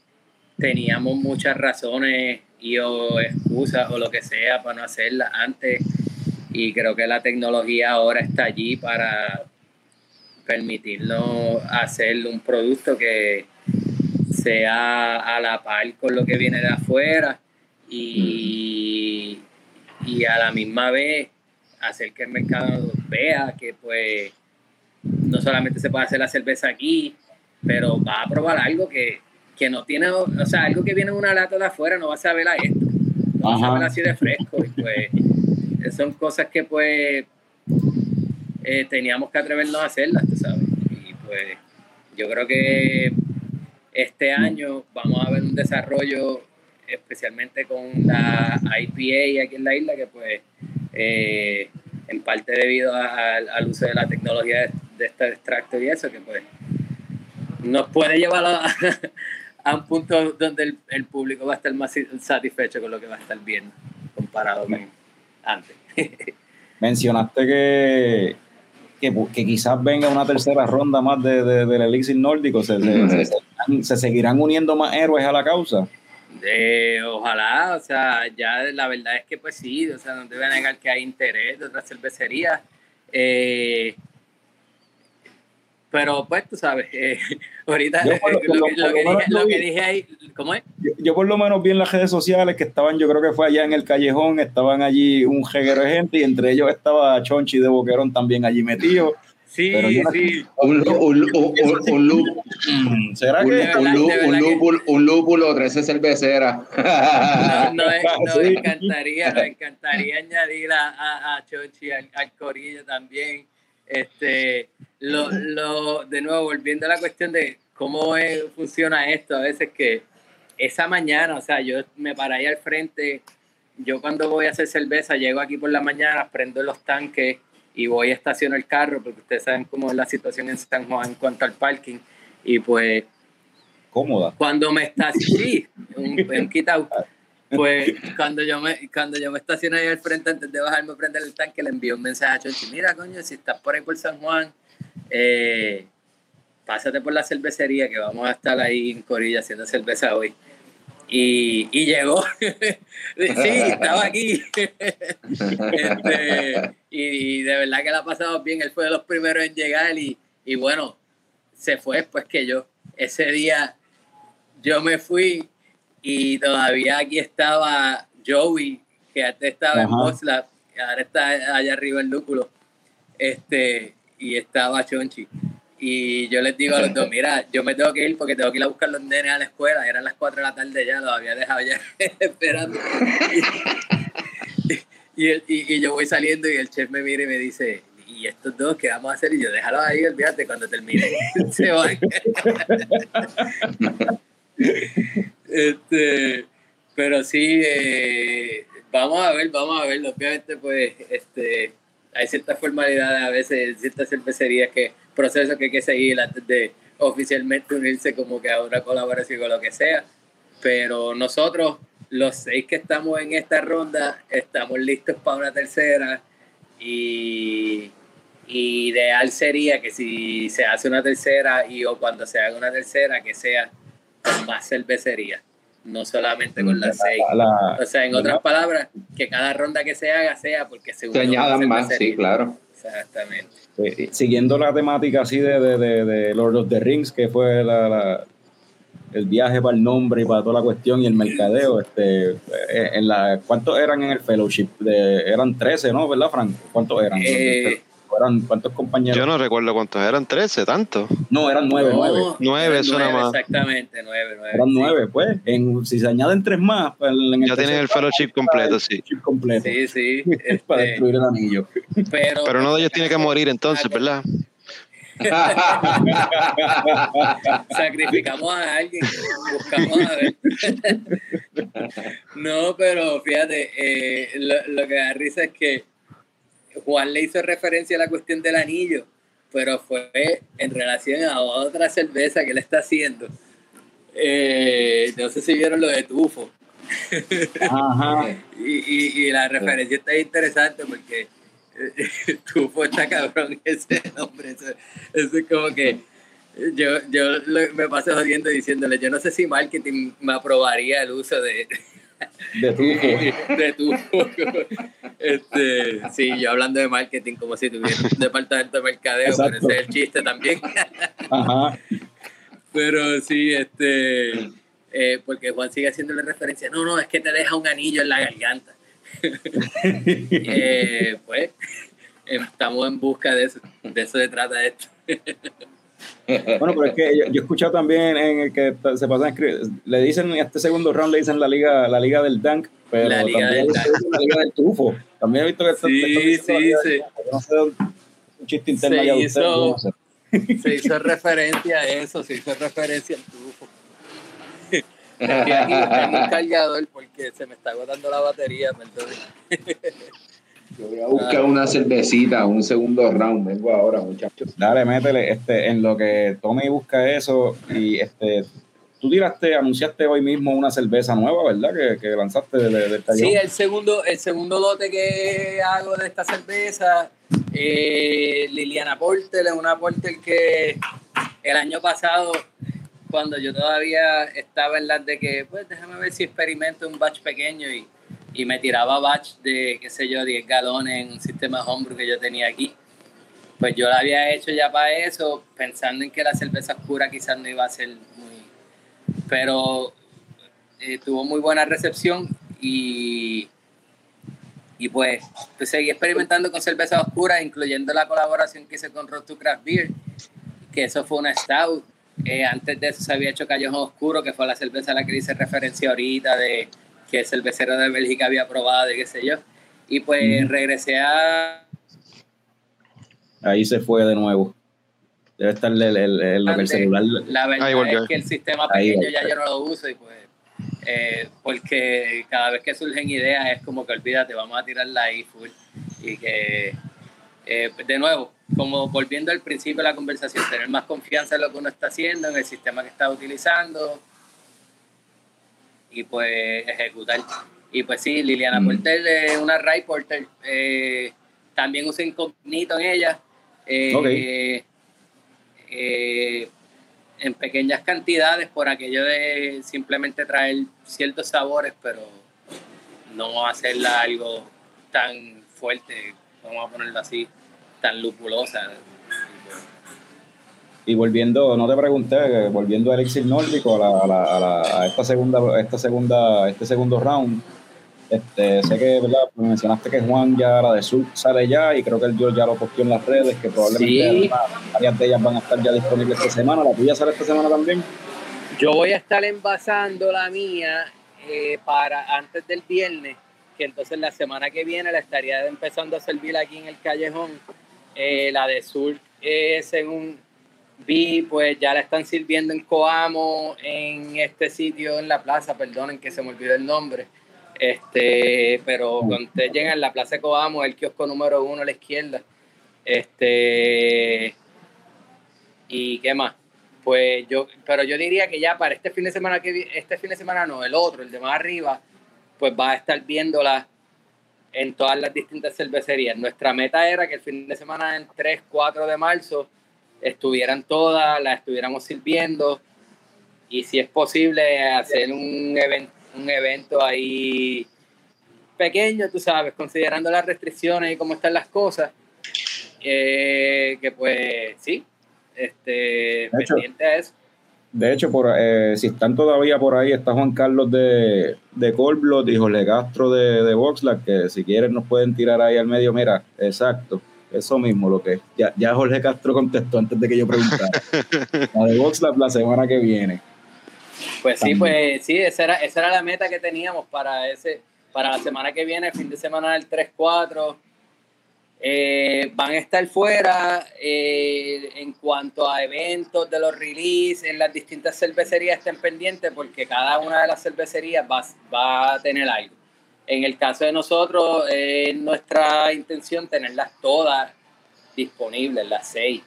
teníamos muchas razones y o excusas o lo que sea para no hacerla antes. Y creo que la tecnología ahora está allí para permitirnos hacer un producto que sea a la par con lo que viene de afuera y, y a la misma vez hacer que el mercado vea que pues no solamente se puede hacer la cerveza aquí, pero va a probar algo que, que no tiene, o sea, algo que viene en una lata de afuera no va a saber a esto, no va a saber así de fresco y pues son cosas que pues eh, teníamos que atrevernos a hacerlas, tú sabes, y pues yo creo que este año vamos a ver un desarrollo especialmente con la IPA aquí en la isla que pues eh, en parte debido a- al uso de la tecnología de, de este extracto y eso, que pues nos puede llevar a, a un punto donde el, el público va a estar más satisfecho con lo que va a estar viendo comparado con antes. Mencionaste que, que, que quizás venga una tercera ronda más de, de- del Elixir Nórdico. ¿Se, se- se- se- se seguirán uniendo más héroes a la causa? Eh, ojalá, o sea, ya la verdad es que pues sí, o sea, no te voy a negar que hay interés de otras cervecerías. eh, pero pues tú sabes, eh, ahorita Yo por lo- lo, que- lo dije, lo lo que vi. dije ahí, ¿cómo es? Yo, yo por lo menos vi en las redes sociales que estaban, yo creo que fue allá en el callejón, estaban allí un jeguero de gente y entre ellos estaba Chonchi de Boquerón también allí metido. Sí, no- sí. Un, un, un, un, un, lú- Mm, ¿Será un, que un lúpulo, un lúpulo 13 cerveceras. No, no, es- nos Sí. encantaría, nos encantaría añadir a, a, a Chochi al, al corillo también. Este, lo, lo, de nuevo, volviendo a la cuestión de cómo es- funciona esto, a veces que esa mañana, o sea, yo me paré ahí al frente, yo cuando voy a hacer cerveza, llego aquí por la mañana, prendo los tanques y voy a estacionar el carro, porque ustedes saben cómo es la situación en San Juan en cuanto al parking, y pues cómoda? cuando me estacioné, sí, un, un. Pues cuando yo me cuando yo me estacioné ahí al frente antes de bajarme a prender el tanque, le envié un mensaje a Chonchi, mira coño, si estás por ahí por San Juan, eh, pásate por la cervecería que vamos a estar ahí en Corilla haciendo cerveza hoy. Y, y llegó. sí, estaba aquí. Este, y de verdad que la pasamos bien. Él fue de los primeros en llegar y, y bueno, se fue después que yo. Ese día yo me fui y todavía aquí estaba Joey, que antes estaba en Ajá. Boslap, y ahora está allá arriba en Lúculo. Este, y estaba Chonchi. Y yo les digo a los dos, mira, yo me tengo que ir porque tengo que ir a buscar los nenes a la escuela. Eran las 4 de la tarde ya, los había dejado ya esperando. Y, y, y yo voy saliendo y el chef me mira y me dice, ¿y estos dos qué vamos a hacer? Y yo, déjalo ahí, olvídate, cuando termine se van. este, pero sí, eh, vamos a ver, vamos a ver. Obviamente, pues, este, hay ciertas formalidades a veces, ciertas cervecerías que, procesos que hay que seguir antes de oficialmente unirse como que a una colaboración o lo que sea. Pero nosotros, los seis que estamos en esta ronda, estamos listos para una tercera y, y ideal sería que si se hace una tercera y o cuando se haga una tercera, que sea más cervecería, no solamente con las seis. La- O sea, en otras palabras, que cada ronda que se haga sea porque se Se añadan más, sí, claro. Exactamente. siguiendo la temática así de, de, de, de Lord of the Rings, que fue la, la- el viaje para el nombre y para toda la cuestión y el mercadeo, este, eh, en la, ¿cuántos eran en el fellowship? Eran 13, ¿no? ¿Verdad, Frank? ¿Cuántos eran? Eh, eran ¿Cuántos compañeros? Yo no recuerdo cuántos eran, 13, tanto. no, eran nueve, no, nueve. Nueve, eran suena nueve, más. Exactamente, nueve, nueve. Eran sí. nueve, pues. En, si se añaden tres más, pues, en Ya tienen el fellowship completo, sí. fellowship completo. Sí, sí. para este, destruir el anillo. pero, Pero uno de ellos tiene que morir entonces, ¿verdad? sacrificamos a alguien, buscamos a ver. no, pero fíjate, eh, lo, lo que da risa es que Juan le hizo referencia a la cuestión del anillo, pero fue en relación a otra cerveza que él está haciendo. Eh, no sé si vieron lo de Tufo. Ajá. Y, y, y la referencia está interesante porque eh, Tufo está cabrón ese nombre. Eso, eso es como que yo, yo me paso jodiendo diciéndole, yo no sé si marketing me aprobaría el uso de, De tu de Tufo. Este, sí, yo hablando de marketing como si tuviera un departamento de mercadeo, pero Exacto. ese es el chiste también. Ajá. Pero sí, este, eh, porque Juan sigue haciéndole referencia, no, no, es que te deja un anillo en la garganta. Eh, pues estamos en busca de eso, de eso se trata esto. Bueno, pero es que yo, yo he escuchado también en el que se pasan escri- le dicen en este segundo round le dicen la liga la liga del dunk, pero La liga también del dicen la liga del tufo. También he visto que Sí, la sí, del sí. no sé un chiste interno Se hizo- ustedes, yo no sé. Se hizo referencia a eso, se hizo referencia al tufo. Estoy aquí buscando un cargador porque se me está agotando la batería, perdón. Yo voy a buscar una cervecita, un segundo round. Vengo ahora, muchachos. Dale, métele, este, en lo que tome y busca eso, y este, tú tiraste, anunciaste hoy mismo una cerveza nueva, ¿verdad? Que, que lanzaste del de, de Sí, el segundo, el segundo lote que hago de esta cerveza, eh, Liliana Porter, es una Porter que el año pasado, cuando yo todavía estaba en las de que, pues déjame ver si experimento un batch pequeño y, y me tiraba batch de, qué sé yo, 10 galones en un sistema homebrew que yo tenía aquí. Pues yo la había hecho ya para eso, pensando en que la cerveza oscura quizás no iba a ser muy... Pero eh, tuvo muy buena recepción y, y pues, pues seguí experimentando con cerveza oscura, incluyendo la colaboración que hice con Road to Craft Beer, que eso fue una stout. Eh, antes de eso se había hecho Callejón Oscuro, que fue la cerveza a la que hice referencia ahorita, de que el cervecero de Bélgica había probado y qué sé yo. Y pues regresé a... Ahí se fue de nuevo. Debe estar el, el, el- el celular. La verdad Ahí es que el sistema Ahí pequeño ya yo no lo uso y pues... eh, porque cada vez que surgen ideas es como que olvídate, vamos a tirarla ahí full. Y que, eh, de nuevo, como volviendo al principio de la conversación, tener más confianza en lo que uno está haciendo, en el sistema que está utilizando y pues ejecutar. Y pues sí, Liliana Mm. Porter es una Ray Porter. eh, también uso incognito en ella. eh, Ok. eh, en pequeñas cantidades por aquello de simplemente traer ciertos sabores, pero no hacerla algo tan fuerte, vamos a ponerlo así, tan lupulosa. Y volviendo, no te pregunté, volviendo a Elixir Nórdico, a, la, a, la, a, la- a esta segunda, esta segunda, este segundo round, este, sé que, ¿verdad? Me mencionaste que Juan ya, la de Sur, sale ya, y creo que el George ya lo posteó en las redes, que probablemente Sí. varias de ellas van a estar ya disponibles esta semana. ¿La tuya sale esta semana también? Yo voy a estar envasando la mía eh, para antes del viernes, que entonces la semana que viene la estaría empezando a servir aquí en el callejón. Eh, la de Sur, eh, según vi, pues ya la están sirviendo en Coamo, en este sitio, en la plaza, perdonen que se me olvidó el nombre. Este, pero cuando ustedes llegan a la plaza de Coamo, el kiosco número uno a la izquierda. Este, ¿y qué más? Pues yo, pero yo diría que ya para este fin de semana que este fin de semana no, el otro, el de más arriba, pues va a estar viéndola en todas las distintas cervecerías. Nuestra meta era que el fin de semana en 3, 4 de marzo estuvieran todas, las estuviéramos sirviendo y si es posible hacer un, even- un evento ahí pequeño, tú sabes, considerando las restricciones y cómo están las cosas, eh, que pues sí, este, hecho, pendiente a eso. De hecho, por, eh, si están todavía por ahí, está Juan Carlos de, de Colblot y Jorge Castro de, de Voxlack, que si quieren nos pueden tirar ahí al medio. Mira, exacto, eso mismo lo que. Ya, ya Jorge Castro contestó antes de que yo preguntara. la de Voxlack la semana que viene. Pues sí, pues sí, esa era, esa era la meta que teníamos para ese, para la semana que viene, fin de semana del 3-4. Eh, van a estar fuera eh, en cuanto a eventos de los release en las distintas cervecerías estén pendientes porque cada una de las cervecerías va, va a tener algo. En el caso de nosotros, es nuestra intención tenerlas todas disponibles, las seis.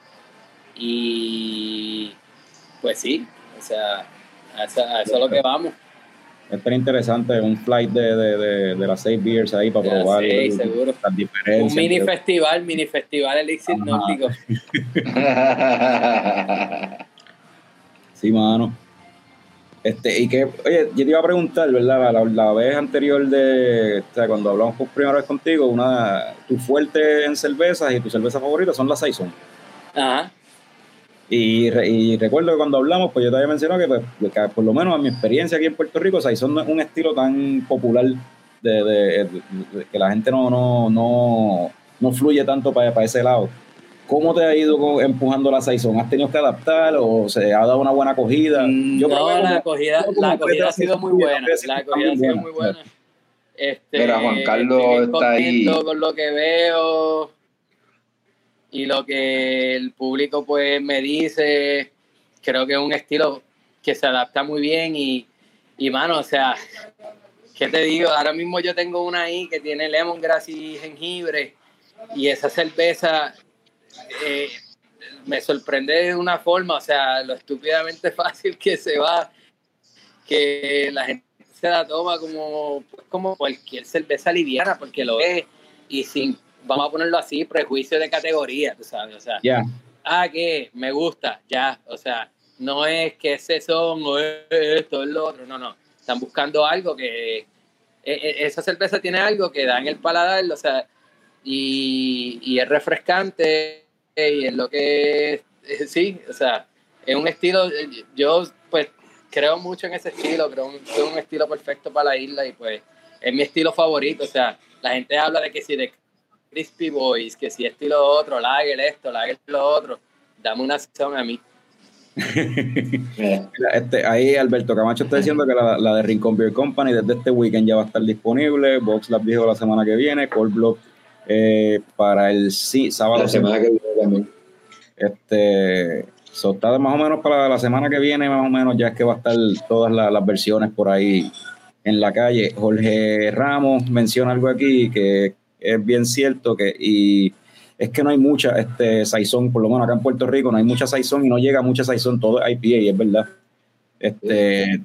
Y pues sí, o sea, a eso, a eso es lo que vamos. Es interesante, un flight de, de, de, de las seis beers ahí para las probar las seguro. diferencias. Un mini festival, mini festival Elixir Ajá. Nórdico. Sí, mano. Este, y que, oye, yo te iba a preguntar, ¿verdad? La, la- vez anterior de, o sea, cuando hablamos por primera vez contigo, una, tu fuerte en cervezas y tu cerveza favorita son las Saison. Ajá. Y, y recuerdo que cuando hablamos, pues yo te había mencionado que, pues, que por lo menos en mi experiencia aquí en Puerto Rico, Saison no es un estilo tan popular de, de- de- de- que la gente no, no, no, no fluye tanto para, para ese lado. ¿Cómo te ha ido con- empujando la Saison? ¿Has tenido que adaptar o se ha dado una buena acogida? Mm, Yo no, la como- acogida, la acogida ha sido muy buena. La acogida ha sido buena, muy buena. Este, Mira, Juan Carlos está ahí. contento con lo que veo y lo que el público pues me dice. Creo que es un estilo que se adapta muy bien y, y mano, o sea, ¿qué te digo? Ahora mismo yo tengo una ahí que tiene lemongrass y jengibre y esa cerveza eh, me sorprende de una forma, o sea, lo estúpidamente fácil que se va, que la gente se la toma como, pues, como cualquier cerveza liviana, porque lo es, y sin, vamos a ponerlo así, prejuicio de categoría, tú sabes, o sea, Ya. ah, que me gusta, ya, o sea, no es que ese son o es esto, es lo otro, no, no, están buscando algo que, e- e- esa cerveza tiene algo que da en el paladar, o sea, y, y es refrescante y es lo que eh, sí, o sea, es un estilo, yo pues creo mucho en ese estilo, creo es un estilo perfecto para la isla y pues es mi estilo favorito, o sea, la gente habla de que si de Crispy Boys, que si estilo otro, Lager esto, Lager lo otro, dame una sesión a mí. Este, ahí Alberto Camacho está diciendo que la, la de Rincon Beer Company desde este weekend ya va a estar disponible. Box Lab dijo la semana que viene. Cold Block eh, para el sí, sábado. la semana que viene también. Este, so, está más o menos para la semana que viene, más o menos ya es que va a estar todas la- las versiones por ahí en la calle. Jorge Ramos menciona algo aquí que es bien cierto que y es que no hay mucha este saizón, por lo menos acá en Puerto Rico no hay mucha saizón y no llega mucha saizón, todo IPA y es verdad. Este,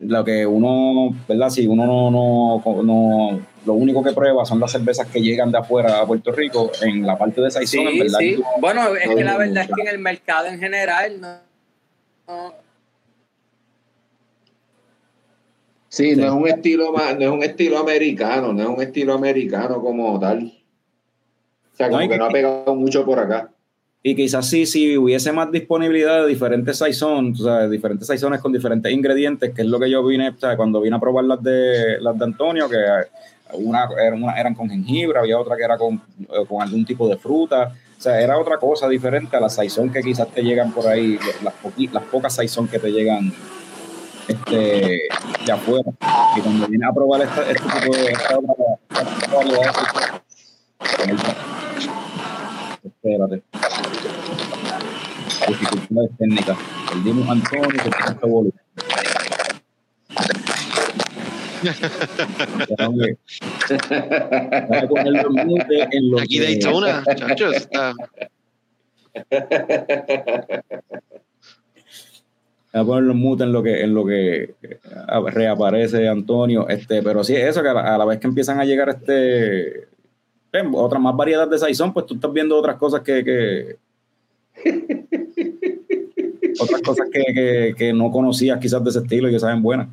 lo que uno, ¿verdad? Si uno no, no, no, lo único que prueba son las cervezas que llegan de afuera a Puerto Rico en la parte de saizón, en Sí, verdad. sí. Bueno, es que la verdad es que en el mercado en general no, no- Sí, no es un estilo más, no es un estilo americano, no es un estilo americano como tal. O sea, como que- no ha pegado mucho por acá. Y quizás sí, si hubiese más disponibilidad de diferentes saizones, o sea, diferentes saizones con diferentes ingredientes, que es lo que yo vine, o sea, cuando vine a probar las de las de Antonio, que una, una- eran con jengibre, había otra que era con, eh, con algún tipo de fruta, o sea, era otra cosa diferente a la saizón que quizás te llegan por ahí, las, poqui- las pocas saizón que te llegan este, de afuera. Y cuando vine a probar esta, este tipo de esta esta de- Espérate. Dificultades técnicas. Perdimos a Antonio que en lo Aquí Daytona, chachos, está. Voy a ponerlo en mute en lo que, en lo que eh, reaparece Antonio. Este, pero sí, eso que a la, a la vez que empiezan a llegar este eh, otra más variedad de Saison, pues tú estás viendo otras cosas que, que- otras cosas que, que- que no conocías quizás de ese estilo y que saben buenas.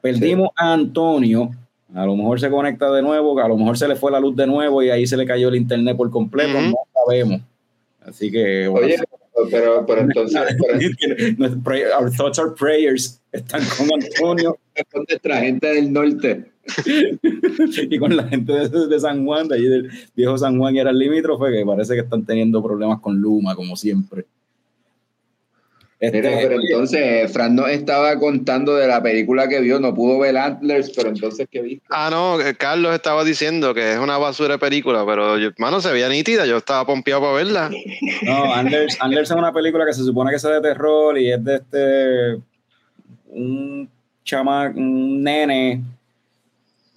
Perdimos a Antonio. A lo mejor se conecta de nuevo, a lo mejor se le fue la luz de nuevo y ahí se le cayó el internet por completo, no sabemos. Así que bueno, Oye, pero, pero entonces, pero Our thoughts, our prayers están con Antonio con nuestra gente del norte. y con la gente de, de San Juan, de allí del viejo San Juan y era el limítrofe, que parece que están teniendo problemas con Luma, como siempre. Este, pero entonces, Fran nos estaba contando de la película que vio, no pudo ver Antlers, pero entonces, ¿qué viste? Ah, no, eh, Carlos estaba diciendo que es una basura de película, pero yo, mano, se veía nítida, yo estaba pompeado para verla. no, Anders, Anders es una película que se supone que es de terror y es de este un chama, un nene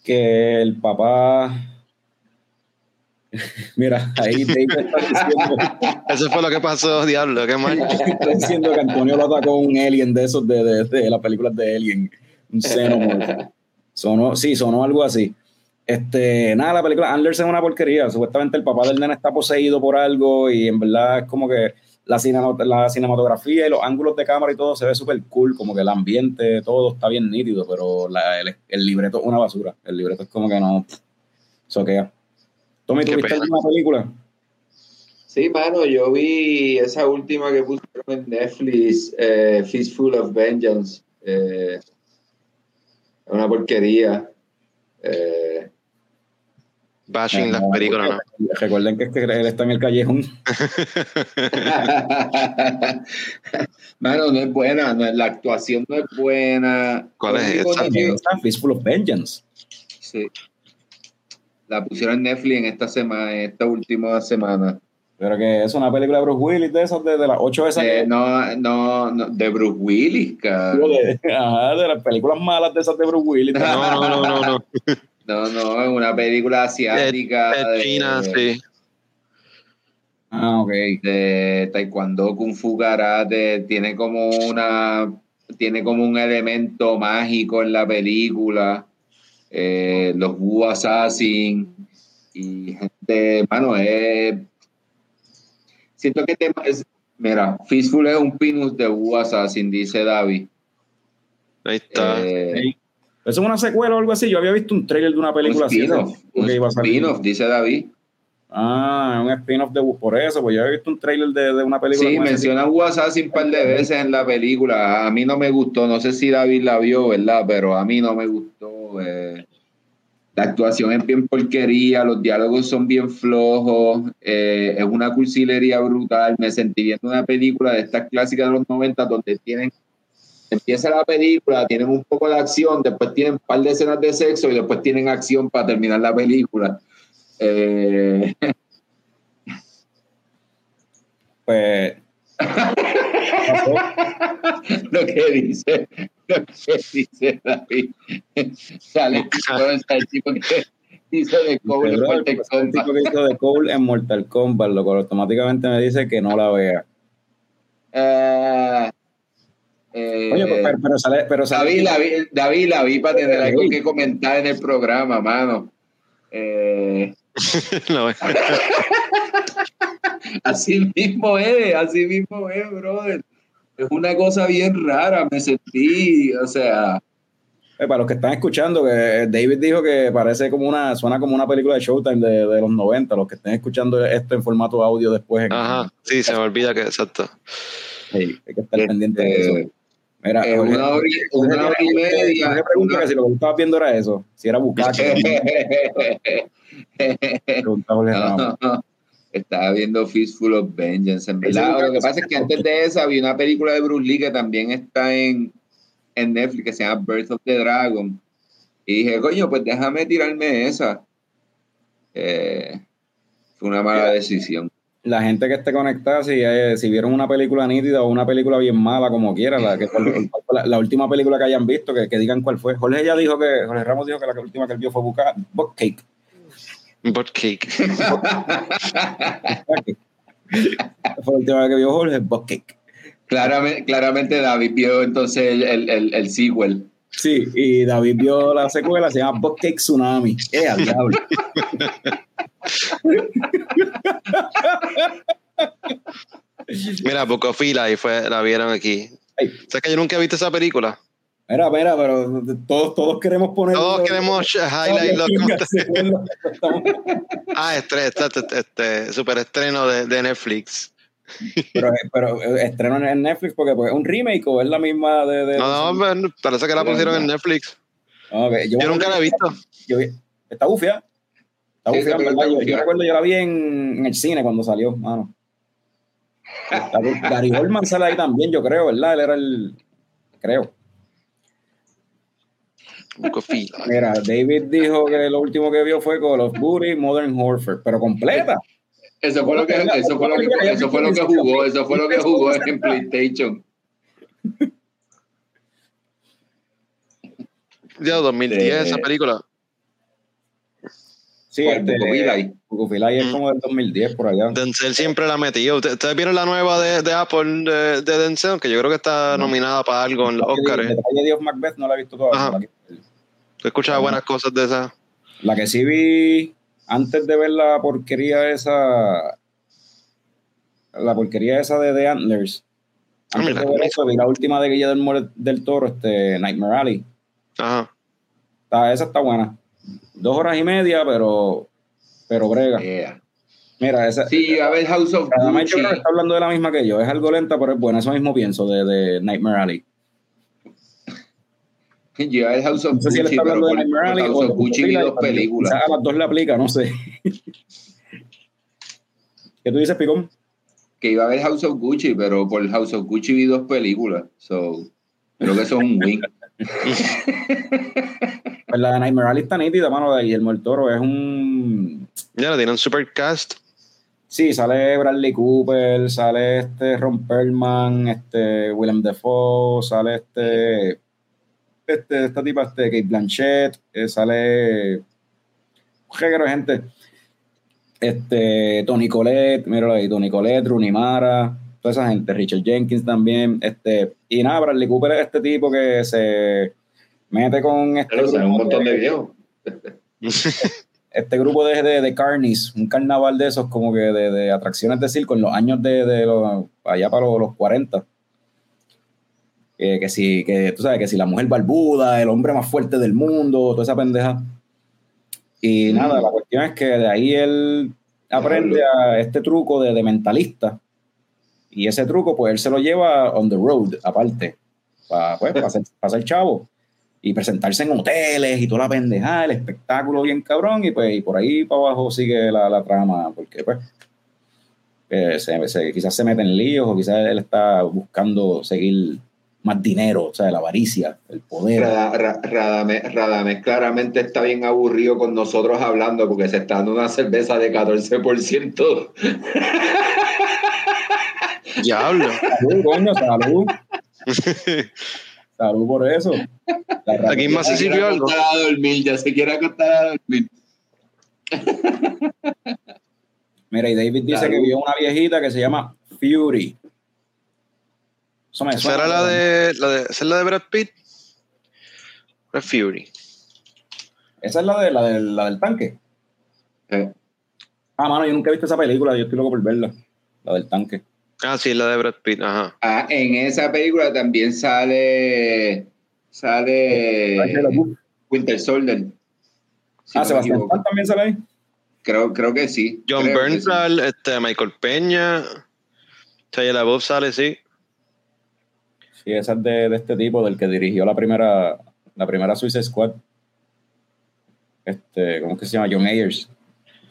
que el papá Mira, ahí David está diciendo, Eso fue lo que pasó, diablo, qué mal. está diciendo que Antonio lo atacó un alien de esos de, de, de las películas de Alien, un xenomorfo. Sonó, sí, sonó algo así. Este, nada, la película Anders es una porquería. Supuestamente el papá del nene está poseído por algo y en verdad es como que la, la cinematografía y los ángulos de cámara y todo se ve súper cool, como que el ambiente, todo está bien nítido, pero la- el, el libreto es una basura. El libreto es como que no soquea. Tommy, ¿tuviste alguna película? Sí, mano, yo vi esa última que pusieron en Netflix, eh, Fistful of Vengeance. Eh, una porquería. Eh, Bashing las películas, ¿no? Recuerden que, es que él está en el callejón. mano, no es buena, no es- la actuación no es buena. ¿Cuál Lo es esa? Fistful of Vengeance. Sí. La pusieron en Netflix en esta semana, en esta última semana. Pero que es una película de Bruce Willis de esas, de, de las ocho esas. Eh, que- no, no, no, de Bruce Willis, cara. de, ajá, de las películas malas de esas de Bruce Willis. No, no, no, no, no. No, no, es una película asiática De de, China, sí. Ah, ok. de taekwondo, kung fu, karate. Tiene como una, tiene como un elemento mágico en la película. Eh, los Wu Assassin y gente, mano, es siento que te, es- mira, Fistful es un pinus de Wu Assassin, dice David. Ahí está. Eh, Sí. ¿Eso es una secuela o algo así? Yo había visto un trailer de una película un así. spin-off, un spin-off, dice David. Ah, un spin-off de por eso, pues yo había visto un trailer de, de una película. Sí, con ese menciona Wu Assassin un par de veces en la película. A mí no me gustó, no sé si David la vio, ¿verdad? Pero a mí no me gustó. eh, la actuación es bien porquería, los diálogos son bien flojos, eh, es una cursilería brutal. Me sentí viendo una película de estas clásicas de los 90 donde tienen, empieza la película, tienen un poco de acción, después tienen un par de escenas de sexo y después tienen acción para terminar la película. Eh, Pues. lo que dice, lo que dice David. Sale el tipo que hizo de Cole en Mortal pues, el tipo Kombat. que hizo de Cole en Mortal Kombat, lo cual automáticamente me dice que no la vea. Ah, eh, Oye, pues, pero, pero sale, pero sale. David, la vi, David la vi para tener algo que comentar en el programa, mano. Eh, No, así mismo es, así mismo es, brother. Es una cosa bien rara, me sentí, o sea, Eh, para los que están escuchando, que David dijo que parece como una, suena como una película de Showtime de, de los 90. Los que estén escuchando esto en formato audio después. en- Ajá, sí, se me olvida que, exacto. Sí, hay que estar pendiente de eso. Mira, eh, una hora y- Jorge una hora y tiene- media, Jorge pregunta una- si lo que estabas viendo era eso, si era. No, Estaba viendo Fistful of Vengeance, en verdad. Lo que pasa es que antes de esa vi una película de Bruce Lee que también está en, en Netflix, que se llama Birth of the Dragon. Y dije, coño, pues déjame tirarme esa. Eh, fue una mala decisión. La gente que esté conectada, si, eh, si vieron una película nítida o una película bien mala, como quiera, la, que, la, la última película que hayan visto, que, que digan cuál fue. Jorge ya dijo que, Jorge Ramos dijo que la última que él vio fue Buca, Buckcake. Butt cake. fue la última vez que vio Jorge, Buckcake. claramente, claramente David vio entonces el, el, el, el sequel. Sí, y David vio la secuela, se llama Buckcake Tsunami. ¡Eh, al diablo! Mira, Bocofila, y fue, la vieron aquí. Ay. ¿Sabes que yo nunca he visto esa película? Mira, mira, pero todos, todos queremos poner. Todos queremos highlight los los Ah, este, este, este, este super estreno de, de Netflix. Pero, pero eh, estreno en Netflix porque pues, es un remake o es la misma de. de No, no, hombre, parece que la pusieron en Netflix. Ok, Yo nunca la he visto. yo está bufia. Está Sí, bufia, en verdad. Yo, recuerdo, yo la vi en, en el cine cuando salió, mano. Está Gary Oldman sale ahí también, yo creo, ¿verdad? Él era el. Creo. Mira, David dijo que lo último que vio fue Call of Duty Modern Warfare, pero completa. Eso fue lo que, eso fue lo que, eso fue lo que jugó, eso fue lo que jugó en PlayStation. Ya, 2010, Eh, esa película. Sí, este, Bucofilai? Bucofilai es Mm. como del 2010 por allá. Denzel siempre la metió. ¿Ustedes ustedes vieron la nueva de, de Apple de, de Denzel? Que yo creo que está No. nominada para algo en los Oscars. El detalle de Macbeth no la he visto todavía. Ajá. La que, He escuchado buenas cosas de esa. la que sí vi antes de ver la porquería esa, la porquería esa de The Antlers. Ah, Antes mira, de ver eso, vi la última de Guillermo del, del Toro, este, Nightmare Alley. Ajá. Está- esa está buena. Dos horas y media, pero, pero brega. Yeah. Mira, esa. Sí, a ver House of yo Gucci. creo que está hablando de la misma que yo. Es algo lenta, pero es buena. Eso mismo pienso de, de Nightmare Alley. El House of No sé si él Gucci, está pero hablando de por, Nightmare por Alley House o of de Gucci vi dos películas. a las dos le aplica, no sé. ¿Qué tú dices, Picón? Que iba a ver House of Gucci, pero por House of Gucci vi dos películas. So, creo que eso es un win. Pues la de Nightmare Alley está nítida, mano, de Guillermo el Toro. Es un... Ya la tienen super cast. Sí, sale Bradley Cooper, sale este Ron Perlman, este Willem Dafoe, sale este, este esta tipa, este Kate Blanchett, eh, sale de gente. Este, Tony Colette, míralo ahí, Tony Colette, Rooney Mara, toda esa gente, Richard Jenkins también, este, y nada, Bradley Cooper es este tipo que se mete con este Pero sale un grupo montón de de- viejos. este grupo de, de, de carnies, un carnaval de esos como que de, de atracciones de circo en los años de, de los, allá para los, los 40. Que, que si, que tú sabes, que si la mujer barbuda, el hombre más fuerte del mundo, toda esa pendeja. Y Mm. nada, la cuestión es que de ahí él aprende a este truco de, de mentalista. Y ese truco, pues él se lo lleva on the road, aparte, para pues, pa ser, pa ser chavo y presentarse en hoteles y toda la pendejada, el espectáculo bien cabrón, y pues y por ahí para abajo sigue la, la trama, porque pues eh, se- se- quizás se mete en líos o quizás él está buscando seguir más dinero, o sea, la avaricia, el poder. Rada- Ra- Radamés, Radamés claramente está bien aburrido con nosotros hablando porque se está dando una cerveza de 14%. Diablo. Salud, coño, salud. salud por eso. Aquí más se sirvió algo. a dormir, ya se quiere acostar a dormir. Mira, y David dice Salud. que vio una viejita que se llama Fury. Eso me ¿Esa suena. era la de, la de, ¿esa es la de Brad Pitt? Brad Fury. Esa es la, de, la, del- la del tanque. Ah, mano, yo nunca he visto esa película, yo estoy loco por verla. La del tanque. Ah, sí, la de Brad Pitt, ajá. ah, en esa película también sale sale Winter Soldier. Si ah, no Sebastián. Stan también sale ahí. Creo, creo que sí. John sí. Bernthal, este, Michael Peña, Shia LaBeouf sale, sí. Sí, esa es de, de este tipo, del que dirigió la primera, la primera Suicide Squad. Este, ¿cómo es que se llama? John Ayers.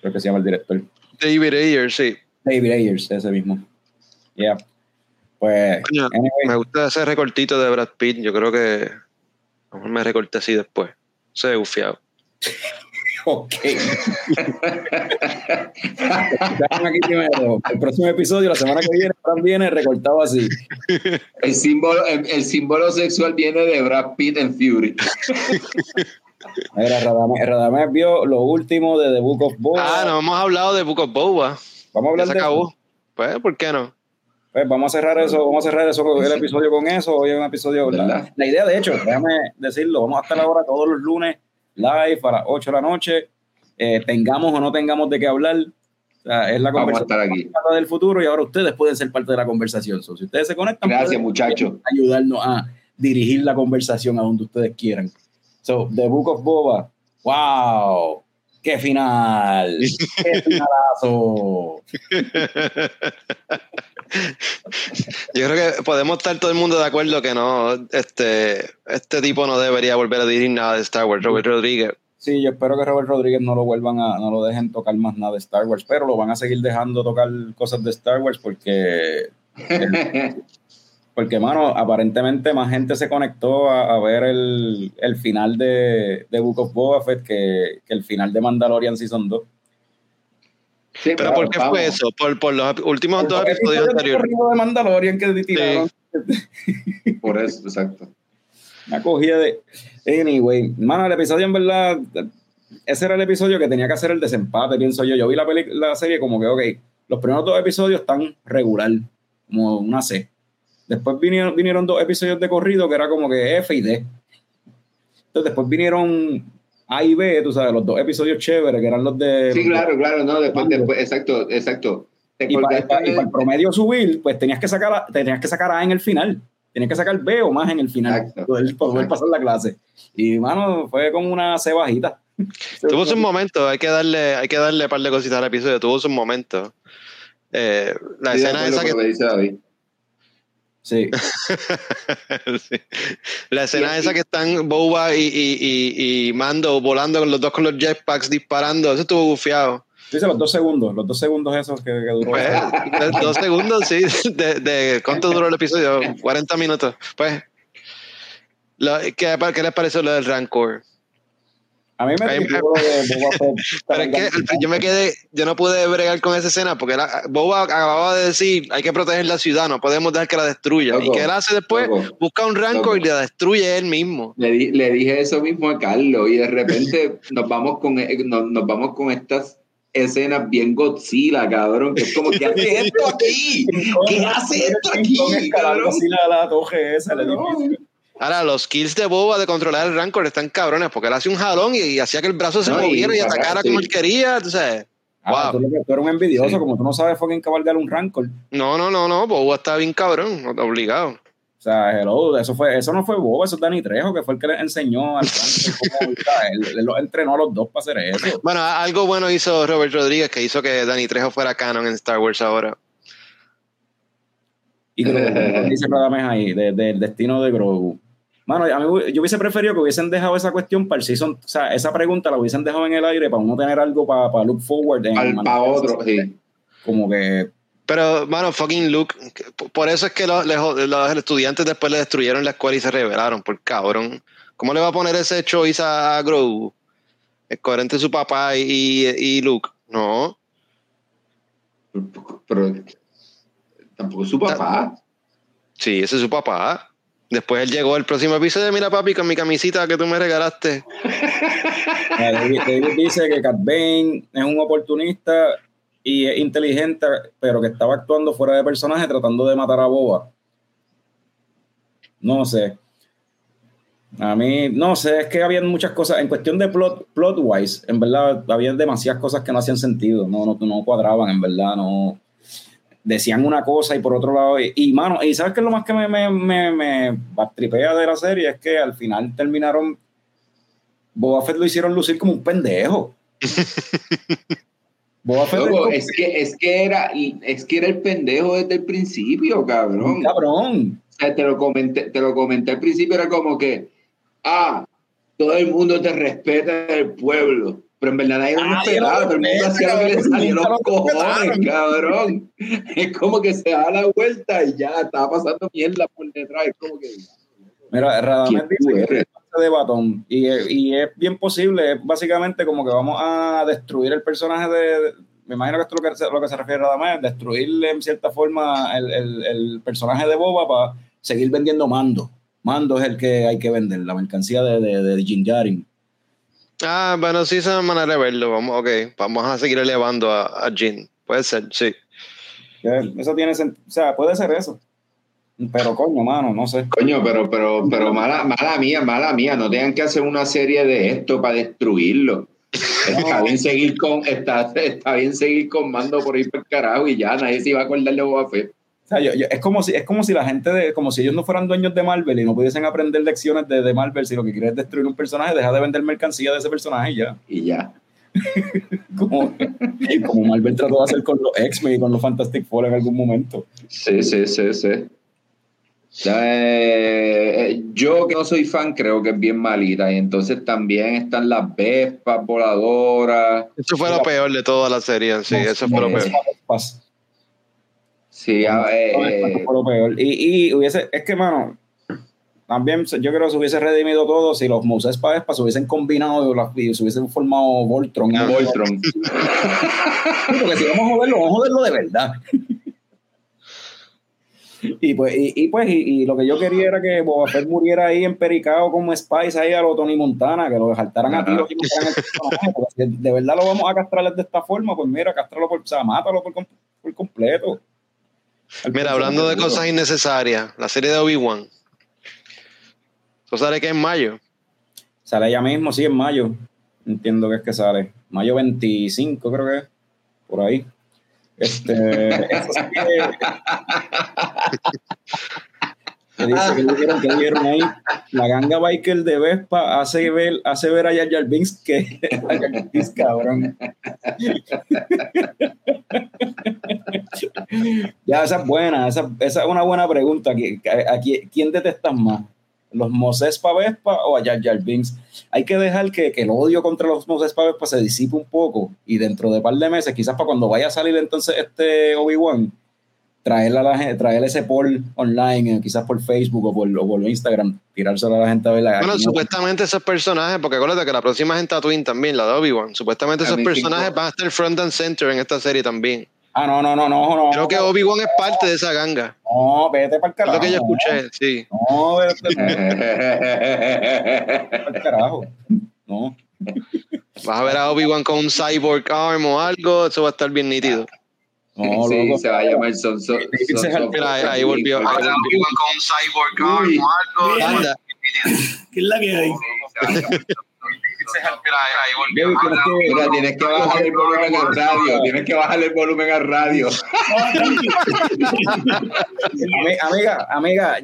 Creo que se llama el director. David Ayer, sí. David Ayers, ese mismo. Yeah. Pues, Coño, anyway, Me gusta ese recortito de Brad Pitt. Yo creo que a lo mejor me recorté así después. Se ve bufiado. ok. Aquí primero. El próximo episodio, la semana que viene, Fran viene recortado así. El símbolo, el, el símbolo sexual viene de Brad Pitt en Fury. Mira, Radamés, Radamés vio lo último de The Book of Boba. Ah, no hemos hablado de Book of Boba. Vamos a Ya hablar se de acabó. Pues, ¿por qué no? Pues vamos a cerrar eso, vamos a cerrar eso, el episodio con eso. Hoy es un episodio. La, la idea, de hecho, déjame decirlo, vamos a estar ahora todos los lunes live a las 8 de la noche. Eh, tengamos o no tengamos de qué hablar. O sea, es la Vamos a conversación estar aquí. del futuro y ahora ustedes pueden ser parte de la conversación. So, si ustedes se conectan, Gracias, muchachos. ayudarnos a dirigir la conversación a donde ustedes quieran. So, The Book of Boba. ¡Wow! ¡Qué final! ¡Qué finalazo! Yo creo que podemos estar todo el mundo de acuerdo que no, este, este tipo no debería volver a dirigir nada de Star Wars, Robert Rodríguez. Sí, yo espero que Robert Rodríguez no lo vuelvan a, no lo dejen tocar más nada de Star Wars, pero lo van a seguir dejando tocar cosas de Star Wars porque, porque mano, aparentemente más gente se conectó a, a ver el, el final de, de Book of Boba Fett que, que el final de Mandalorian Season 2. Sí, Pero claro, ¿por qué vamos. fue eso? Por, por los últimos Por dos episodios anteriores. de Mandalorian que tiraron. Por eso, exacto. Una cogida de. Anyway, mano, el episodio en verdad. Ese era el episodio que tenía que hacer el desempate, pienso yo. Yo vi la, peli- la serie como que, ok, los primeros dos episodios están regular, como una C. Después vinieron, vinieron dos episodios de corrido que era como que F y D. Entonces después vinieron A y B, tú sabes, los dos episodios chéveres, que eran los de. Sí, claro, claro, no, después, después, exacto, exacto. ¿Te y para, el promedio subir, pues tenías que sacar a, tenías que sacar A en el final. Tenías que sacar B o más en el final Exacto. para poder, para poder pasar la clase. Y, mano, fue como una C bajita. Tuvo sus momentos, hay que darle, hay que darle un par de cositas al episodio, tuvo sus momentos. Eh, la Sí, escena esa que lo que dice David. Sí. Sí. La escena Y- esa que están Boba y, y, y, y Mando volando con los dos con los jetpacks disparando, eso estuvo bufiado. Dice los dos segundos, los dos segundos esos que, que duró. Pues, dos segundos, sí. De, de- ¿Cuánto duró el episodio? 40 minutos. Pues, lo- ¿qué, ¿qué les pareció lo del Rancor? A mí me Ahí- tripó lo de Boba Fett. Pero es que yo me quedé, yo no pude bregar con esa escena porque Boba acababa de decir hay que proteger la ciudad, no podemos dejar que la destruya. Loco, y que él hace después, loco, busca un rancor loco. y la destruye él mismo. Le, di- le dije eso mismo a Carlos y de repente nos vamos con eh, nos, nos vamos con estas escenas bien Godzilla, cabrón, que es como ¿qué hace esto aquí? ¿Qué hace esto aquí, así la, torre esa, el edificio. Ahora, los kills de Boba de controlar el rancor están cabrones porque él hace un jalón y, y hacía que el brazo se No, moviera y, atacara sí. como él quería. Entonces, Ah, Wow. tú, eres un envidioso, Sí. como tú no sabes fucking cabalgar un rancor. no, no, no, no, Boba está bien cabrón, obligado. O sea, hello, eso fue, eso no fue Boba, eso es Dani Trejo, que fue el que le enseñó al rancor él, él los entrenó a los dos para hacer eso. Bueno, algo bueno hizo Robert Rodríguez que hizo que Danny Trejo fuera canon en Star Wars ahora. Y Grogu, dice Radamés ahí, de- del destino de Grogu. Mano, a mí, yo hubiese preferido que hubiesen dejado esa cuestión para el season, o sea, esa pregunta la hubiesen dejado en el aire para uno tener algo para, para look forward. en- Al pa' otro, sí. Como que, Pero, mano, fucking Luke. Por eso es que los, los- estudiantes después le destruyeron la escuela y se rebelaron, por cabrón. ¿Cómo le va a poner ese choice a Grogu? Es coherente su papá y, y Luke. No. Pero tampoco es su papá. Sí, ese es su papá. Después él llegó el próximo episodio. Mira, papi, con mi camisita que tú me regalaste. eh, David, David dice que Cat Bane es un oportunista y es inteligente, pero que estaba actuando fuera de personaje tratando de matar a Boba. No sé. A mí, no sé, es que había muchas cosas, en cuestión de plot, plot wise, en verdad, había demasiadas cosas que no hacían sentido, no, no, no cuadraban, en verdad, no. Decían una cosa y por otro lado, y, y, mano, y sabes que lo más que me, me, me, me tripea de la serie es que al final terminaron, Boba Fett lo hicieron lucir como un pendejo. Boba Fett es Loco, como- es que, es que era, es que era el pendejo desde el principio, cabrón. cabrón. O sea, te lo comenté, te lo comenté al principio, era como que, ah, todo el mundo te respeta del pueblo. Pero en verdad nadie lo Ah, lo todo el mundo hacía lo que le nunca los lo cojones, cabrón. Es como que se da la vuelta y ya estaba pasando mierda por detrás. Es como que. Mira, Radamés ¿Quién tú dice que es de batón y, y es bien posible, es básicamente como que vamos a destruir el personaje de, de- me imagino que esto es lo que, se- lo que se refiere Radamés, destruirle en cierta forma el, el- el personaje de Boba para seguir vendiendo mando. Mando es el que hay que vender, la mercancía de, de, de Din Djarin. Ah, bueno, sí, esa es una manera de verlo. Vamos, ok, vamos a seguir elevando a, a Jin. Puede ser, sí. Eso tiene sentido, o sea, puede ser eso. Pero coño, mano, no sé. Coño, pero, pero, pero mala, mala mía, mala mía. No tengan que hacer una serie de esto para destruirlo. Está bien seguir con, está, está bien seguir con mando por ahí por el carajo y ya nadie se iba a acordar de Boba Fett. O sea, yo- yo- es, como si, es como si la gente, de, como si ellos no fueran dueños de Marvel y no pudiesen aprender lecciones de, de Marvel, si lo que quiere es destruir un personaje, deja de vender mercancía de ese personaje y ya. Y ya. Como, como Marvel trató de hacer con los X-Men y con los Fantastic Four en algún momento. Sí, sí, sí, sí. Eh, eh, yo que no soy fan creo que es bien malita y entonces también están las vespas voladoras. Eso fue lo peor de toda la serie. Sí, eso fue lo peor. Sí, eh, Eso fue lo peor. Y, y hubiese, es que, mano, también yo creo que se hubiese redimido todo si los Moses Paespa se hubiesen combinado y, se hubiesen formado Voltron. Ah, Voltron. Porque si vamos a joderlo, vamos a joderlo de verdad. Y pues, y, y pues, y, y lo que yo quería era que Boba Fett muriera ahí empericado como Spice ahí a lo Tony Montana, que lo saltaran a tiros y personaje, porque si de verdad lo vamos a castrar de esta forma, pues mira, castrarlo por, o sea, mátalo por completo. Mira, hablando de cosas innecesarias, la serie de Obi-Wan. ¿Tú sabes que en mayo? Sale ya mismo, sí, en mayo. Entiendo que es que sale. Mayo 25, creo que es. Por ahí. Este. que- ¿Qué dice? ¿Qué dijeron? ¿Qué dijeron ahí? La ganga biker de Vespa hace ver, hace ver a Jar Jar Binks que Binks, cabrón. ya, esa es buena. Esa, esa es una buena pregunta. ¿Qui- a- a qui- ¿Quién detestas más? ¿Los Moses pa' Vespa o a Jar Jar Binks? Hay que dejar que, que el odio contra los Moses pa' Vespa se disipe un poco y dentro de un par de meses, quizás para cuando vaya a salir entonces este Obi-Wan, traerle, a la, gente- traerle ese poll online, eh, quizás por Facebook o por, o por Instagram, tirárselo a la gente a ver la Bueno, aquí no- supuestamente esos personajes, porque acuérdate que la próxima es en Tatooine también, la de Obi-Wan. Supuestamente A esos personajes van a estar front and center en esta serie también. Ah, no, no, no, no, no. Creo que Obi-Wan es parte de esa ganga. No, vete para el Es carajo. lo que yo escuché, sí. No, vete para el carajo. No. Vas a ver a Obi-Wan con un cyborg arm o algo, eso va a estar bien nítido. No, sí, loco. se va a llamar Son Son. El- Mira, ahí, ahí volvió. Ahí volvió. con un cyborg Uy. Anda. ¿Qué es la que hay? Que- Mira, tienes que bajar el volumen al radio. Tienes que bajar el volumen al radio. Amiga, amiga.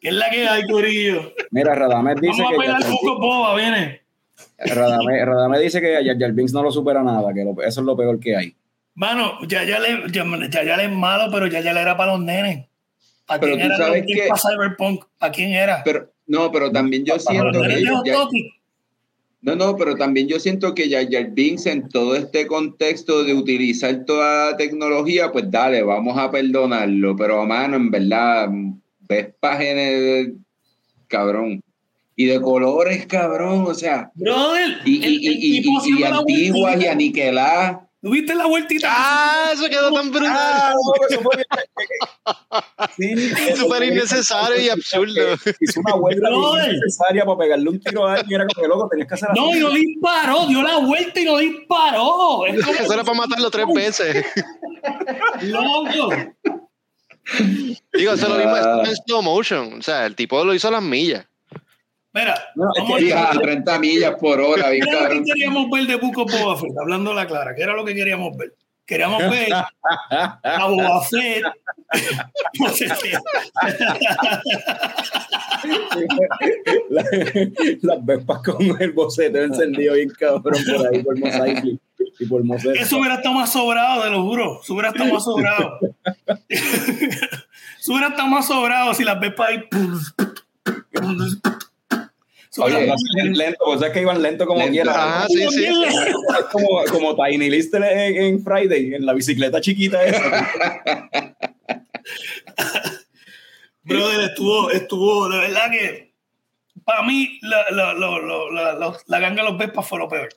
¿Qué es la que hay, Corillo? Mira, Radamés dice Vamos a que. pegar poco boba, viene. Radamés, Radamés dice que Jar Jar Binks no lo supera nada, que lo- eso es lo peor que hay. Mano, ya ya le, ya, ya, ya le es malo, pero ya ya le era para los nenes. ¿Para Pero quién tú era? sabes ¿Quién que- para Cyberpunk? ¿Para quién era? Pero, no, pero también yo ¿Para siento que ellos ya-? No, no, pero también yo siento que Jar Binks en todo este contexto de utilizar toda la tecnología, pues dale, vamos a perdonarlo. Pero, mano, en verdad, ves páginas, cabrón. Y de colores, cabrón, o sea, Brother, y, y, el- el y, y, y, y la antiguas y vueltita. aniquiladas. ¿Tuviste la vueltita? Ah, eso quedó tan brutal. Ah. Sí, Súper innecesario y absurdo. Hizo una vuelta innecesaria para pegarle un tiro a alguien. Era como que loco, tenías que hacer así. No, y no disparó, dio la vuelta y no disparó. Es como Eso era para matarlo tres veces. loco. Digo, eso lo vimos Ah. en slow motion. O sea, el tipo lo hizo a las millas. Mira, No, vamos a Hija, a 30 millas por hora, bien ¿Qué era lo cabrón. que queríamos ver de Buco Boba Fett? Hablando la clara, ¿qué era lo que queríamos ver? Queríamos ver a Boba Fett. No sé si- La- las vespas con el bocete encendido bien cabrón por ahí por Mosaic y por Mosaic. Eso hubiera estado más sobrado, te lo juro. Eso hubiera estado más sobrado. Eso hubiera estado más sobrado si las ves para ahí. Lento, o sea que iban lento como Lento. quiera. Ajá, sí, sí. Es como, como Tiny Lister en, en Friday, en la bicicleta chiquita esa. Brother, estuvo, estuvo, de verdad que para mí la, la, la, la, la, la- la ganga de los Vespas fue lo peor.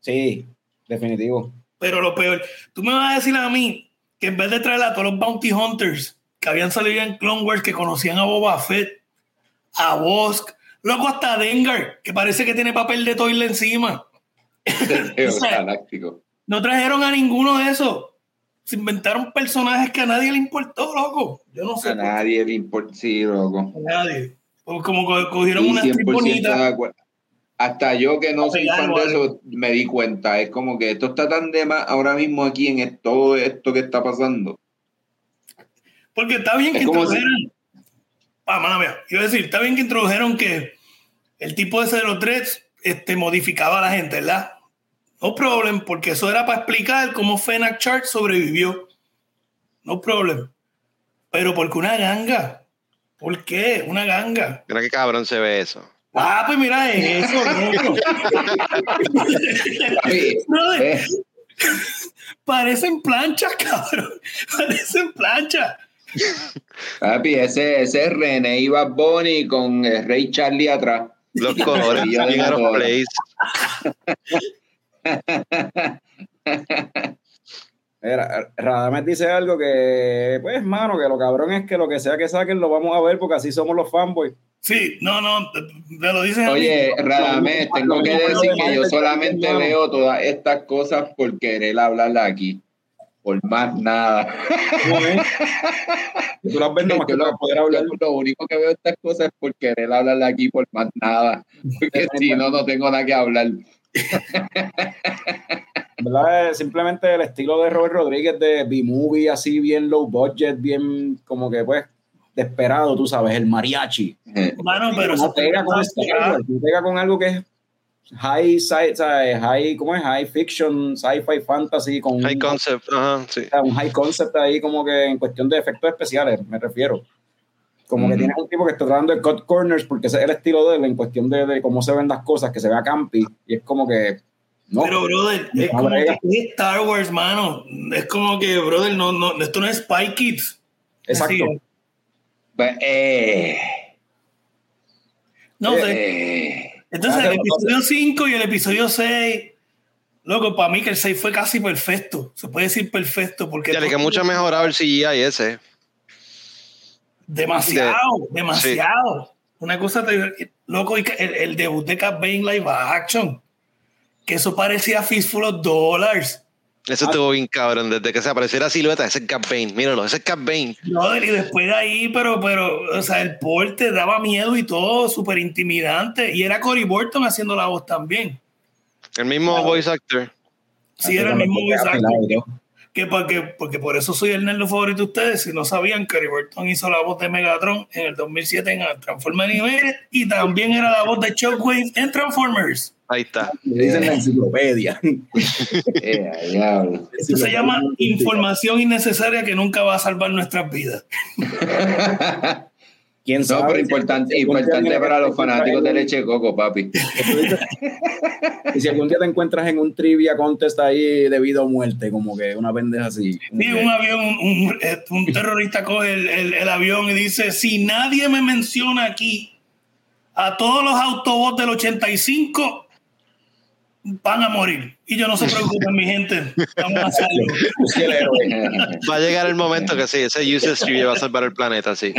Sí, definitivo. Pero lo peor, tú me vas a decir a mí que en vez de traer a todos los Bounty Hunters que habían salido en Clone Wars, que conocían a Boba Fett, a Bosk, luego hasta Dengar, que parece que tiene papel de toile encima. Galáctico. No trajeron a ninguno de esos. Se inventaron personajes que a nadie le importó, loco. Yo no sé. A nadie le importa, sí, loco. A nadie. Como como co- cogieron una 100% actriz de bonita. acuerdo. Hasta yo que no soy fan de eso, me di cuenta. Es como que esto está tan de más ahora mismo aquí en todo esto que está pasando. Porque está bien que como si- introdujeron. Ah, mala mía. Iba a decir, está bien que introdujeron que el tipo ese de los dreads este, modificaba a la gente, ¿verdad? No problem, porque eso era para explicar cómo Fennec Chart sobrevivió. No problem. Pero porque una ganga. ¿Por qué? Una ganga. Mira qué cabrón se ve eso. Ah, pues mira eso, loco. Papi, Brother, eh, parecen planchas, cabrón. Parecen planchas. papi, ese, ese es René y Bad Bunny con eh, Ray Charlie atrás. Los colores bien out of place. Mira, Radames dice algo que, pues, mano, que lo cabrón es que lo que sea que saquen lo vamos a ver porque así somos los fanboys. Sí, no, no, me lo dicen. Oye, Radamés, tengo que decir que yo solamente veo todas estas cosas por querer hablarla aquí. Por más nada. Tú las ves que para poder hablar. lo único que veo de estas cosas es por querer hablarla aquí por más nada. Porque si no, no tengo nada que hablar. ¿Verdad? Es Simplemente el estilo de Robert Rodríguez de B-Movie, así bien low budget, bien como que, pues, desesperado, tú sabes, el mariachi. Pero no pega con pega con algo que es high, sci- high, ¿cómo es? High fiction, sci-fi, fantasy, con High un, concept, ajá, sí. un high concept ahí como que en cuestión de efectos especiales, me refiero. Como que tienes un tipo que está tratando de cut corners porque ese es el estilo de él en cuestión de, de cómo se ven las cosas, que se vea campi, y es como que No, Pero, brother, es como que es Star Wars, mano. Es como que, brother, no, no, esto no es Spy Kids. exacto. Sí. Pues, eh, No sé. eh, Entonces, el episodio 5 y el episodio 6, loco, para mí que el 6 fue casi perfecto. Se puede decir perfecto porque Ya le que mucho mejorado el CGI ese. demasiado, demasiado. Una cosa, te- loco, el, el debut de Cat Bane live action, que eso parecía Fistful of Dollars. Ese estuvo bien cabrón. Desde que se apareció la silueta, ese es Cap Bane. Míralo, ese es Cap Bane. Brother, y después de ahí, pero, pero, o sea, el porte daba miedo y todo, súper intimidante. Y era Cory Burton haciendo la voz también. El mismo voice actor. Sí, era el mismo voice actor. Que porque, porque por eso soy el nerd favorito de ustedes. Si no sabían, Cory Burton hizo la voz de Megatron en el 2007 en Transformers Animated y también era la voz de Shockwave en Transformers. Ahí está. Le dicen la enciclopedia. a diablo. Esto se llama información innecesaria que nunca va a salvar nuestras vidas. ¿Quién No, pero importante, importante para los fanáticos de leche de coco, papi. Y si algún día te encuentras en un trivia contest ahí de vida o muerte, como que una pendeja así. Sí, un avión, un, eh, un terrorista coge el, el- el avión y dice, si nadie me menciona aquí a todos los Autobots del 85, van a morir. Y yo no se preocupen, mi gente, vamos a hacerlo. Va a llegar el momento que sí, ese user va a salvar el planeta, sí.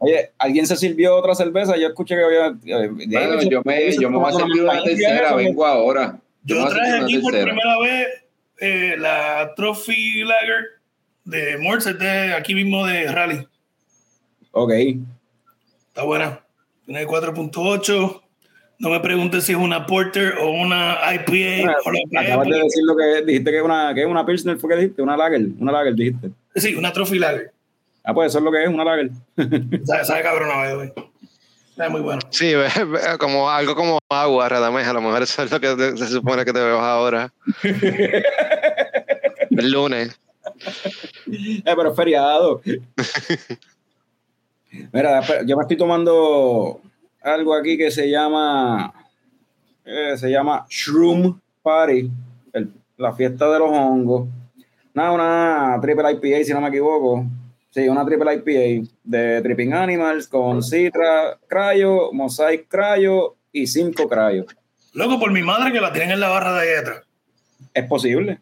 Oye, ¿alguien se sirvió otra cerveza? Yo escuché que había. eh, Bueno, yo me, yo me voy a servir una tercera, vengo ahora. Yo traje aquí por tercera. primera vez eh, la Trophy Lager de Morse, de aquí mismo de Rally. Ok. Está buena. Tiene 4.8. No me preguntes si es una Porter o una IPA o lo que es, Acabas de decir lo que dijiste que es una, que es una Pilsner, fue que dijiste, una Lager, una Lager dijiste. Sí, una Trophy Lager. Ah, pues eso es lo que es, una Lager. Sabe, sabe cabrona, güey. Está muy bueno. Sí, ve- ve- como algo como agua, Radamés. A lo mejor eso es lo que te- se supone que te veo ahora. El lunes. Eh, pero es feriado. Mira, yo me estoy tomando algo aquí que se llama eh, se llama Shroom Party, el- la fiesta de los hongos. Nada, una triple IPA, si no me equivoco. Sí, una triple IPA de Tripping Animals con Citra Cryo, Mosaic Cryo y cinco Cryo. Loco, por mi madre que la tienen en la barra de ahí atrás. Es posible.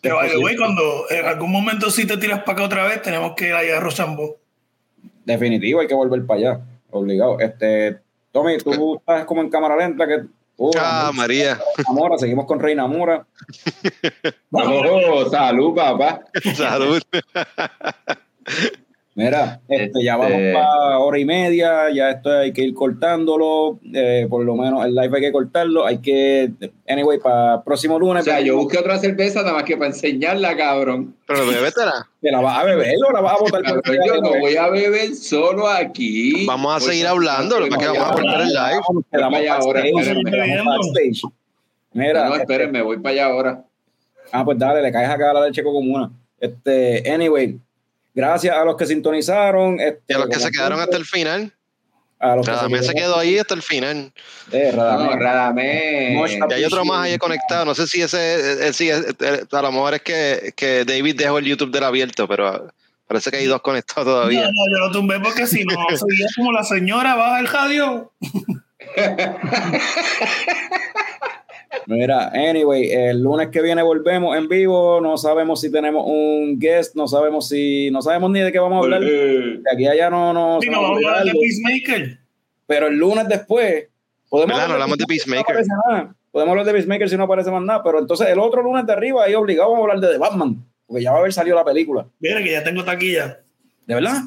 Pero, way, cuando en algún momento si te tiras para acá otra vez, tenemos que ir allá a Rochambeau. Definitivo, hay que volver para allá. Obligado. Este, Tommy, tú estás como en cámara lenta que. Uh, Ah, María. Mora, seguimos con Reina Mora. Oh, salud, papá. Salud. Mira, este, ya vamos Este- para hora y media, ya esto hay que ir cortándolo, eh, por lo menos el live hay que cortarlo, hay que, anyway, para próximo O lunes, sea, yo busqué otra cerveza nada más que para enseñarla, cabrón. Pero bebétela. ¿te la vas a beber o la vas a botar? Cabrón, yo no voy a beber solo aquí. Vamos a seguir hablando, lo que pasa es que vamos a cortar el live. Vamos, para allá ahora, backstage. Mira, No, este, espérenme, voy para allá ahora. Ah, pues dale, le caes acá a la leche comuna. Este, anyway, gracias a los que sintonizaron. Este, Y a los que se quedaron hasta el final. A los que Radamés se quedó ahí hasta el final. Eh, Radamés. No, Y hay otro más ahí conectado. No sé si ese, eh, sí, eh, eh, a lo mejor es que, que David dejó el YouTube del abierto, pero parece que hay dos conectados todavía. no, yo lo tumbé porque si no, sería como la señora baja el radio. Mira, anyway, el lunes que viene volvemos en vivo. No sabemos si tenemos un guest, no sabemos si, no sabemos ni de qué vamos a hablar. Eh, De aquí a allá no, no, Sí, no, vamos a hablar de. Peacemaker. Pero el lunes después podemos. No hablamos de si no Peacemaker. aparece nada. Podemos hablar de Peacemaker si no aparece más nada. Pero entonces el otro lunes de arriba ahí obligado a hablar de The Batman, porque ya va a haber salido la película. Mira que ya tengo taquilla. ¿De verdad?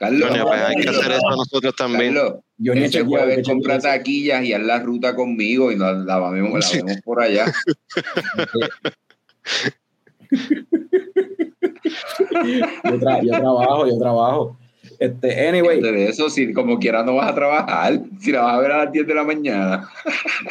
Carlos, pues hay que hacer eso nosotros también. Carlos, Yo ni este jueves compra taquillas y haz la ruta conmigo y la, la, vemos, la vemos por allá. yo, tra- yo trabajo, yo trabajo. Este, anyway, De eso, si como quiera no vas a trabajar, si la vas a ver a las 10 de la mañana.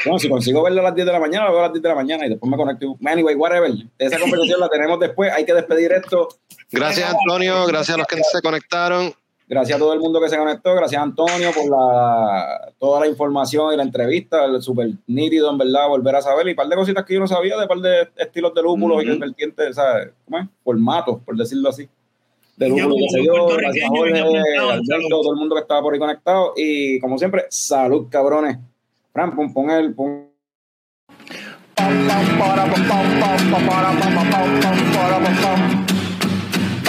bueno, si consigo verla a las 10 de la mañana, la veo a las 10 de la mañana y después me conecto. Anyway, whatever. Esa conversación la tenemos después. Hay que despedir esto. Gracias, Antonio. Gracias a los que se conectaron. Gracias a todo el mundo que se conectó, gracias a Antonio por la, toda la información y la entrevista, súper nítido en verdad, volver a saber y un par de cositas que yo no sabía, de un par de estilos de lúpulos y vertientes, ¿sabes? ¿Cómo es? Formatos, por decirlo así. De lúpulo que se yo, gracias a Jorge, Alberto, todo el mundo que estaba por ahí conectado y como siempre, salud cabrones. Fran, pon, pon el... Pon...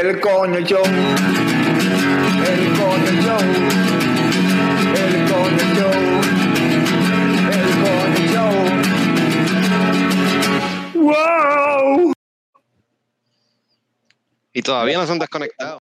el coño show, el coño show, el coño show, el coño show. ¡Wow! Y todavía no se han desconectado.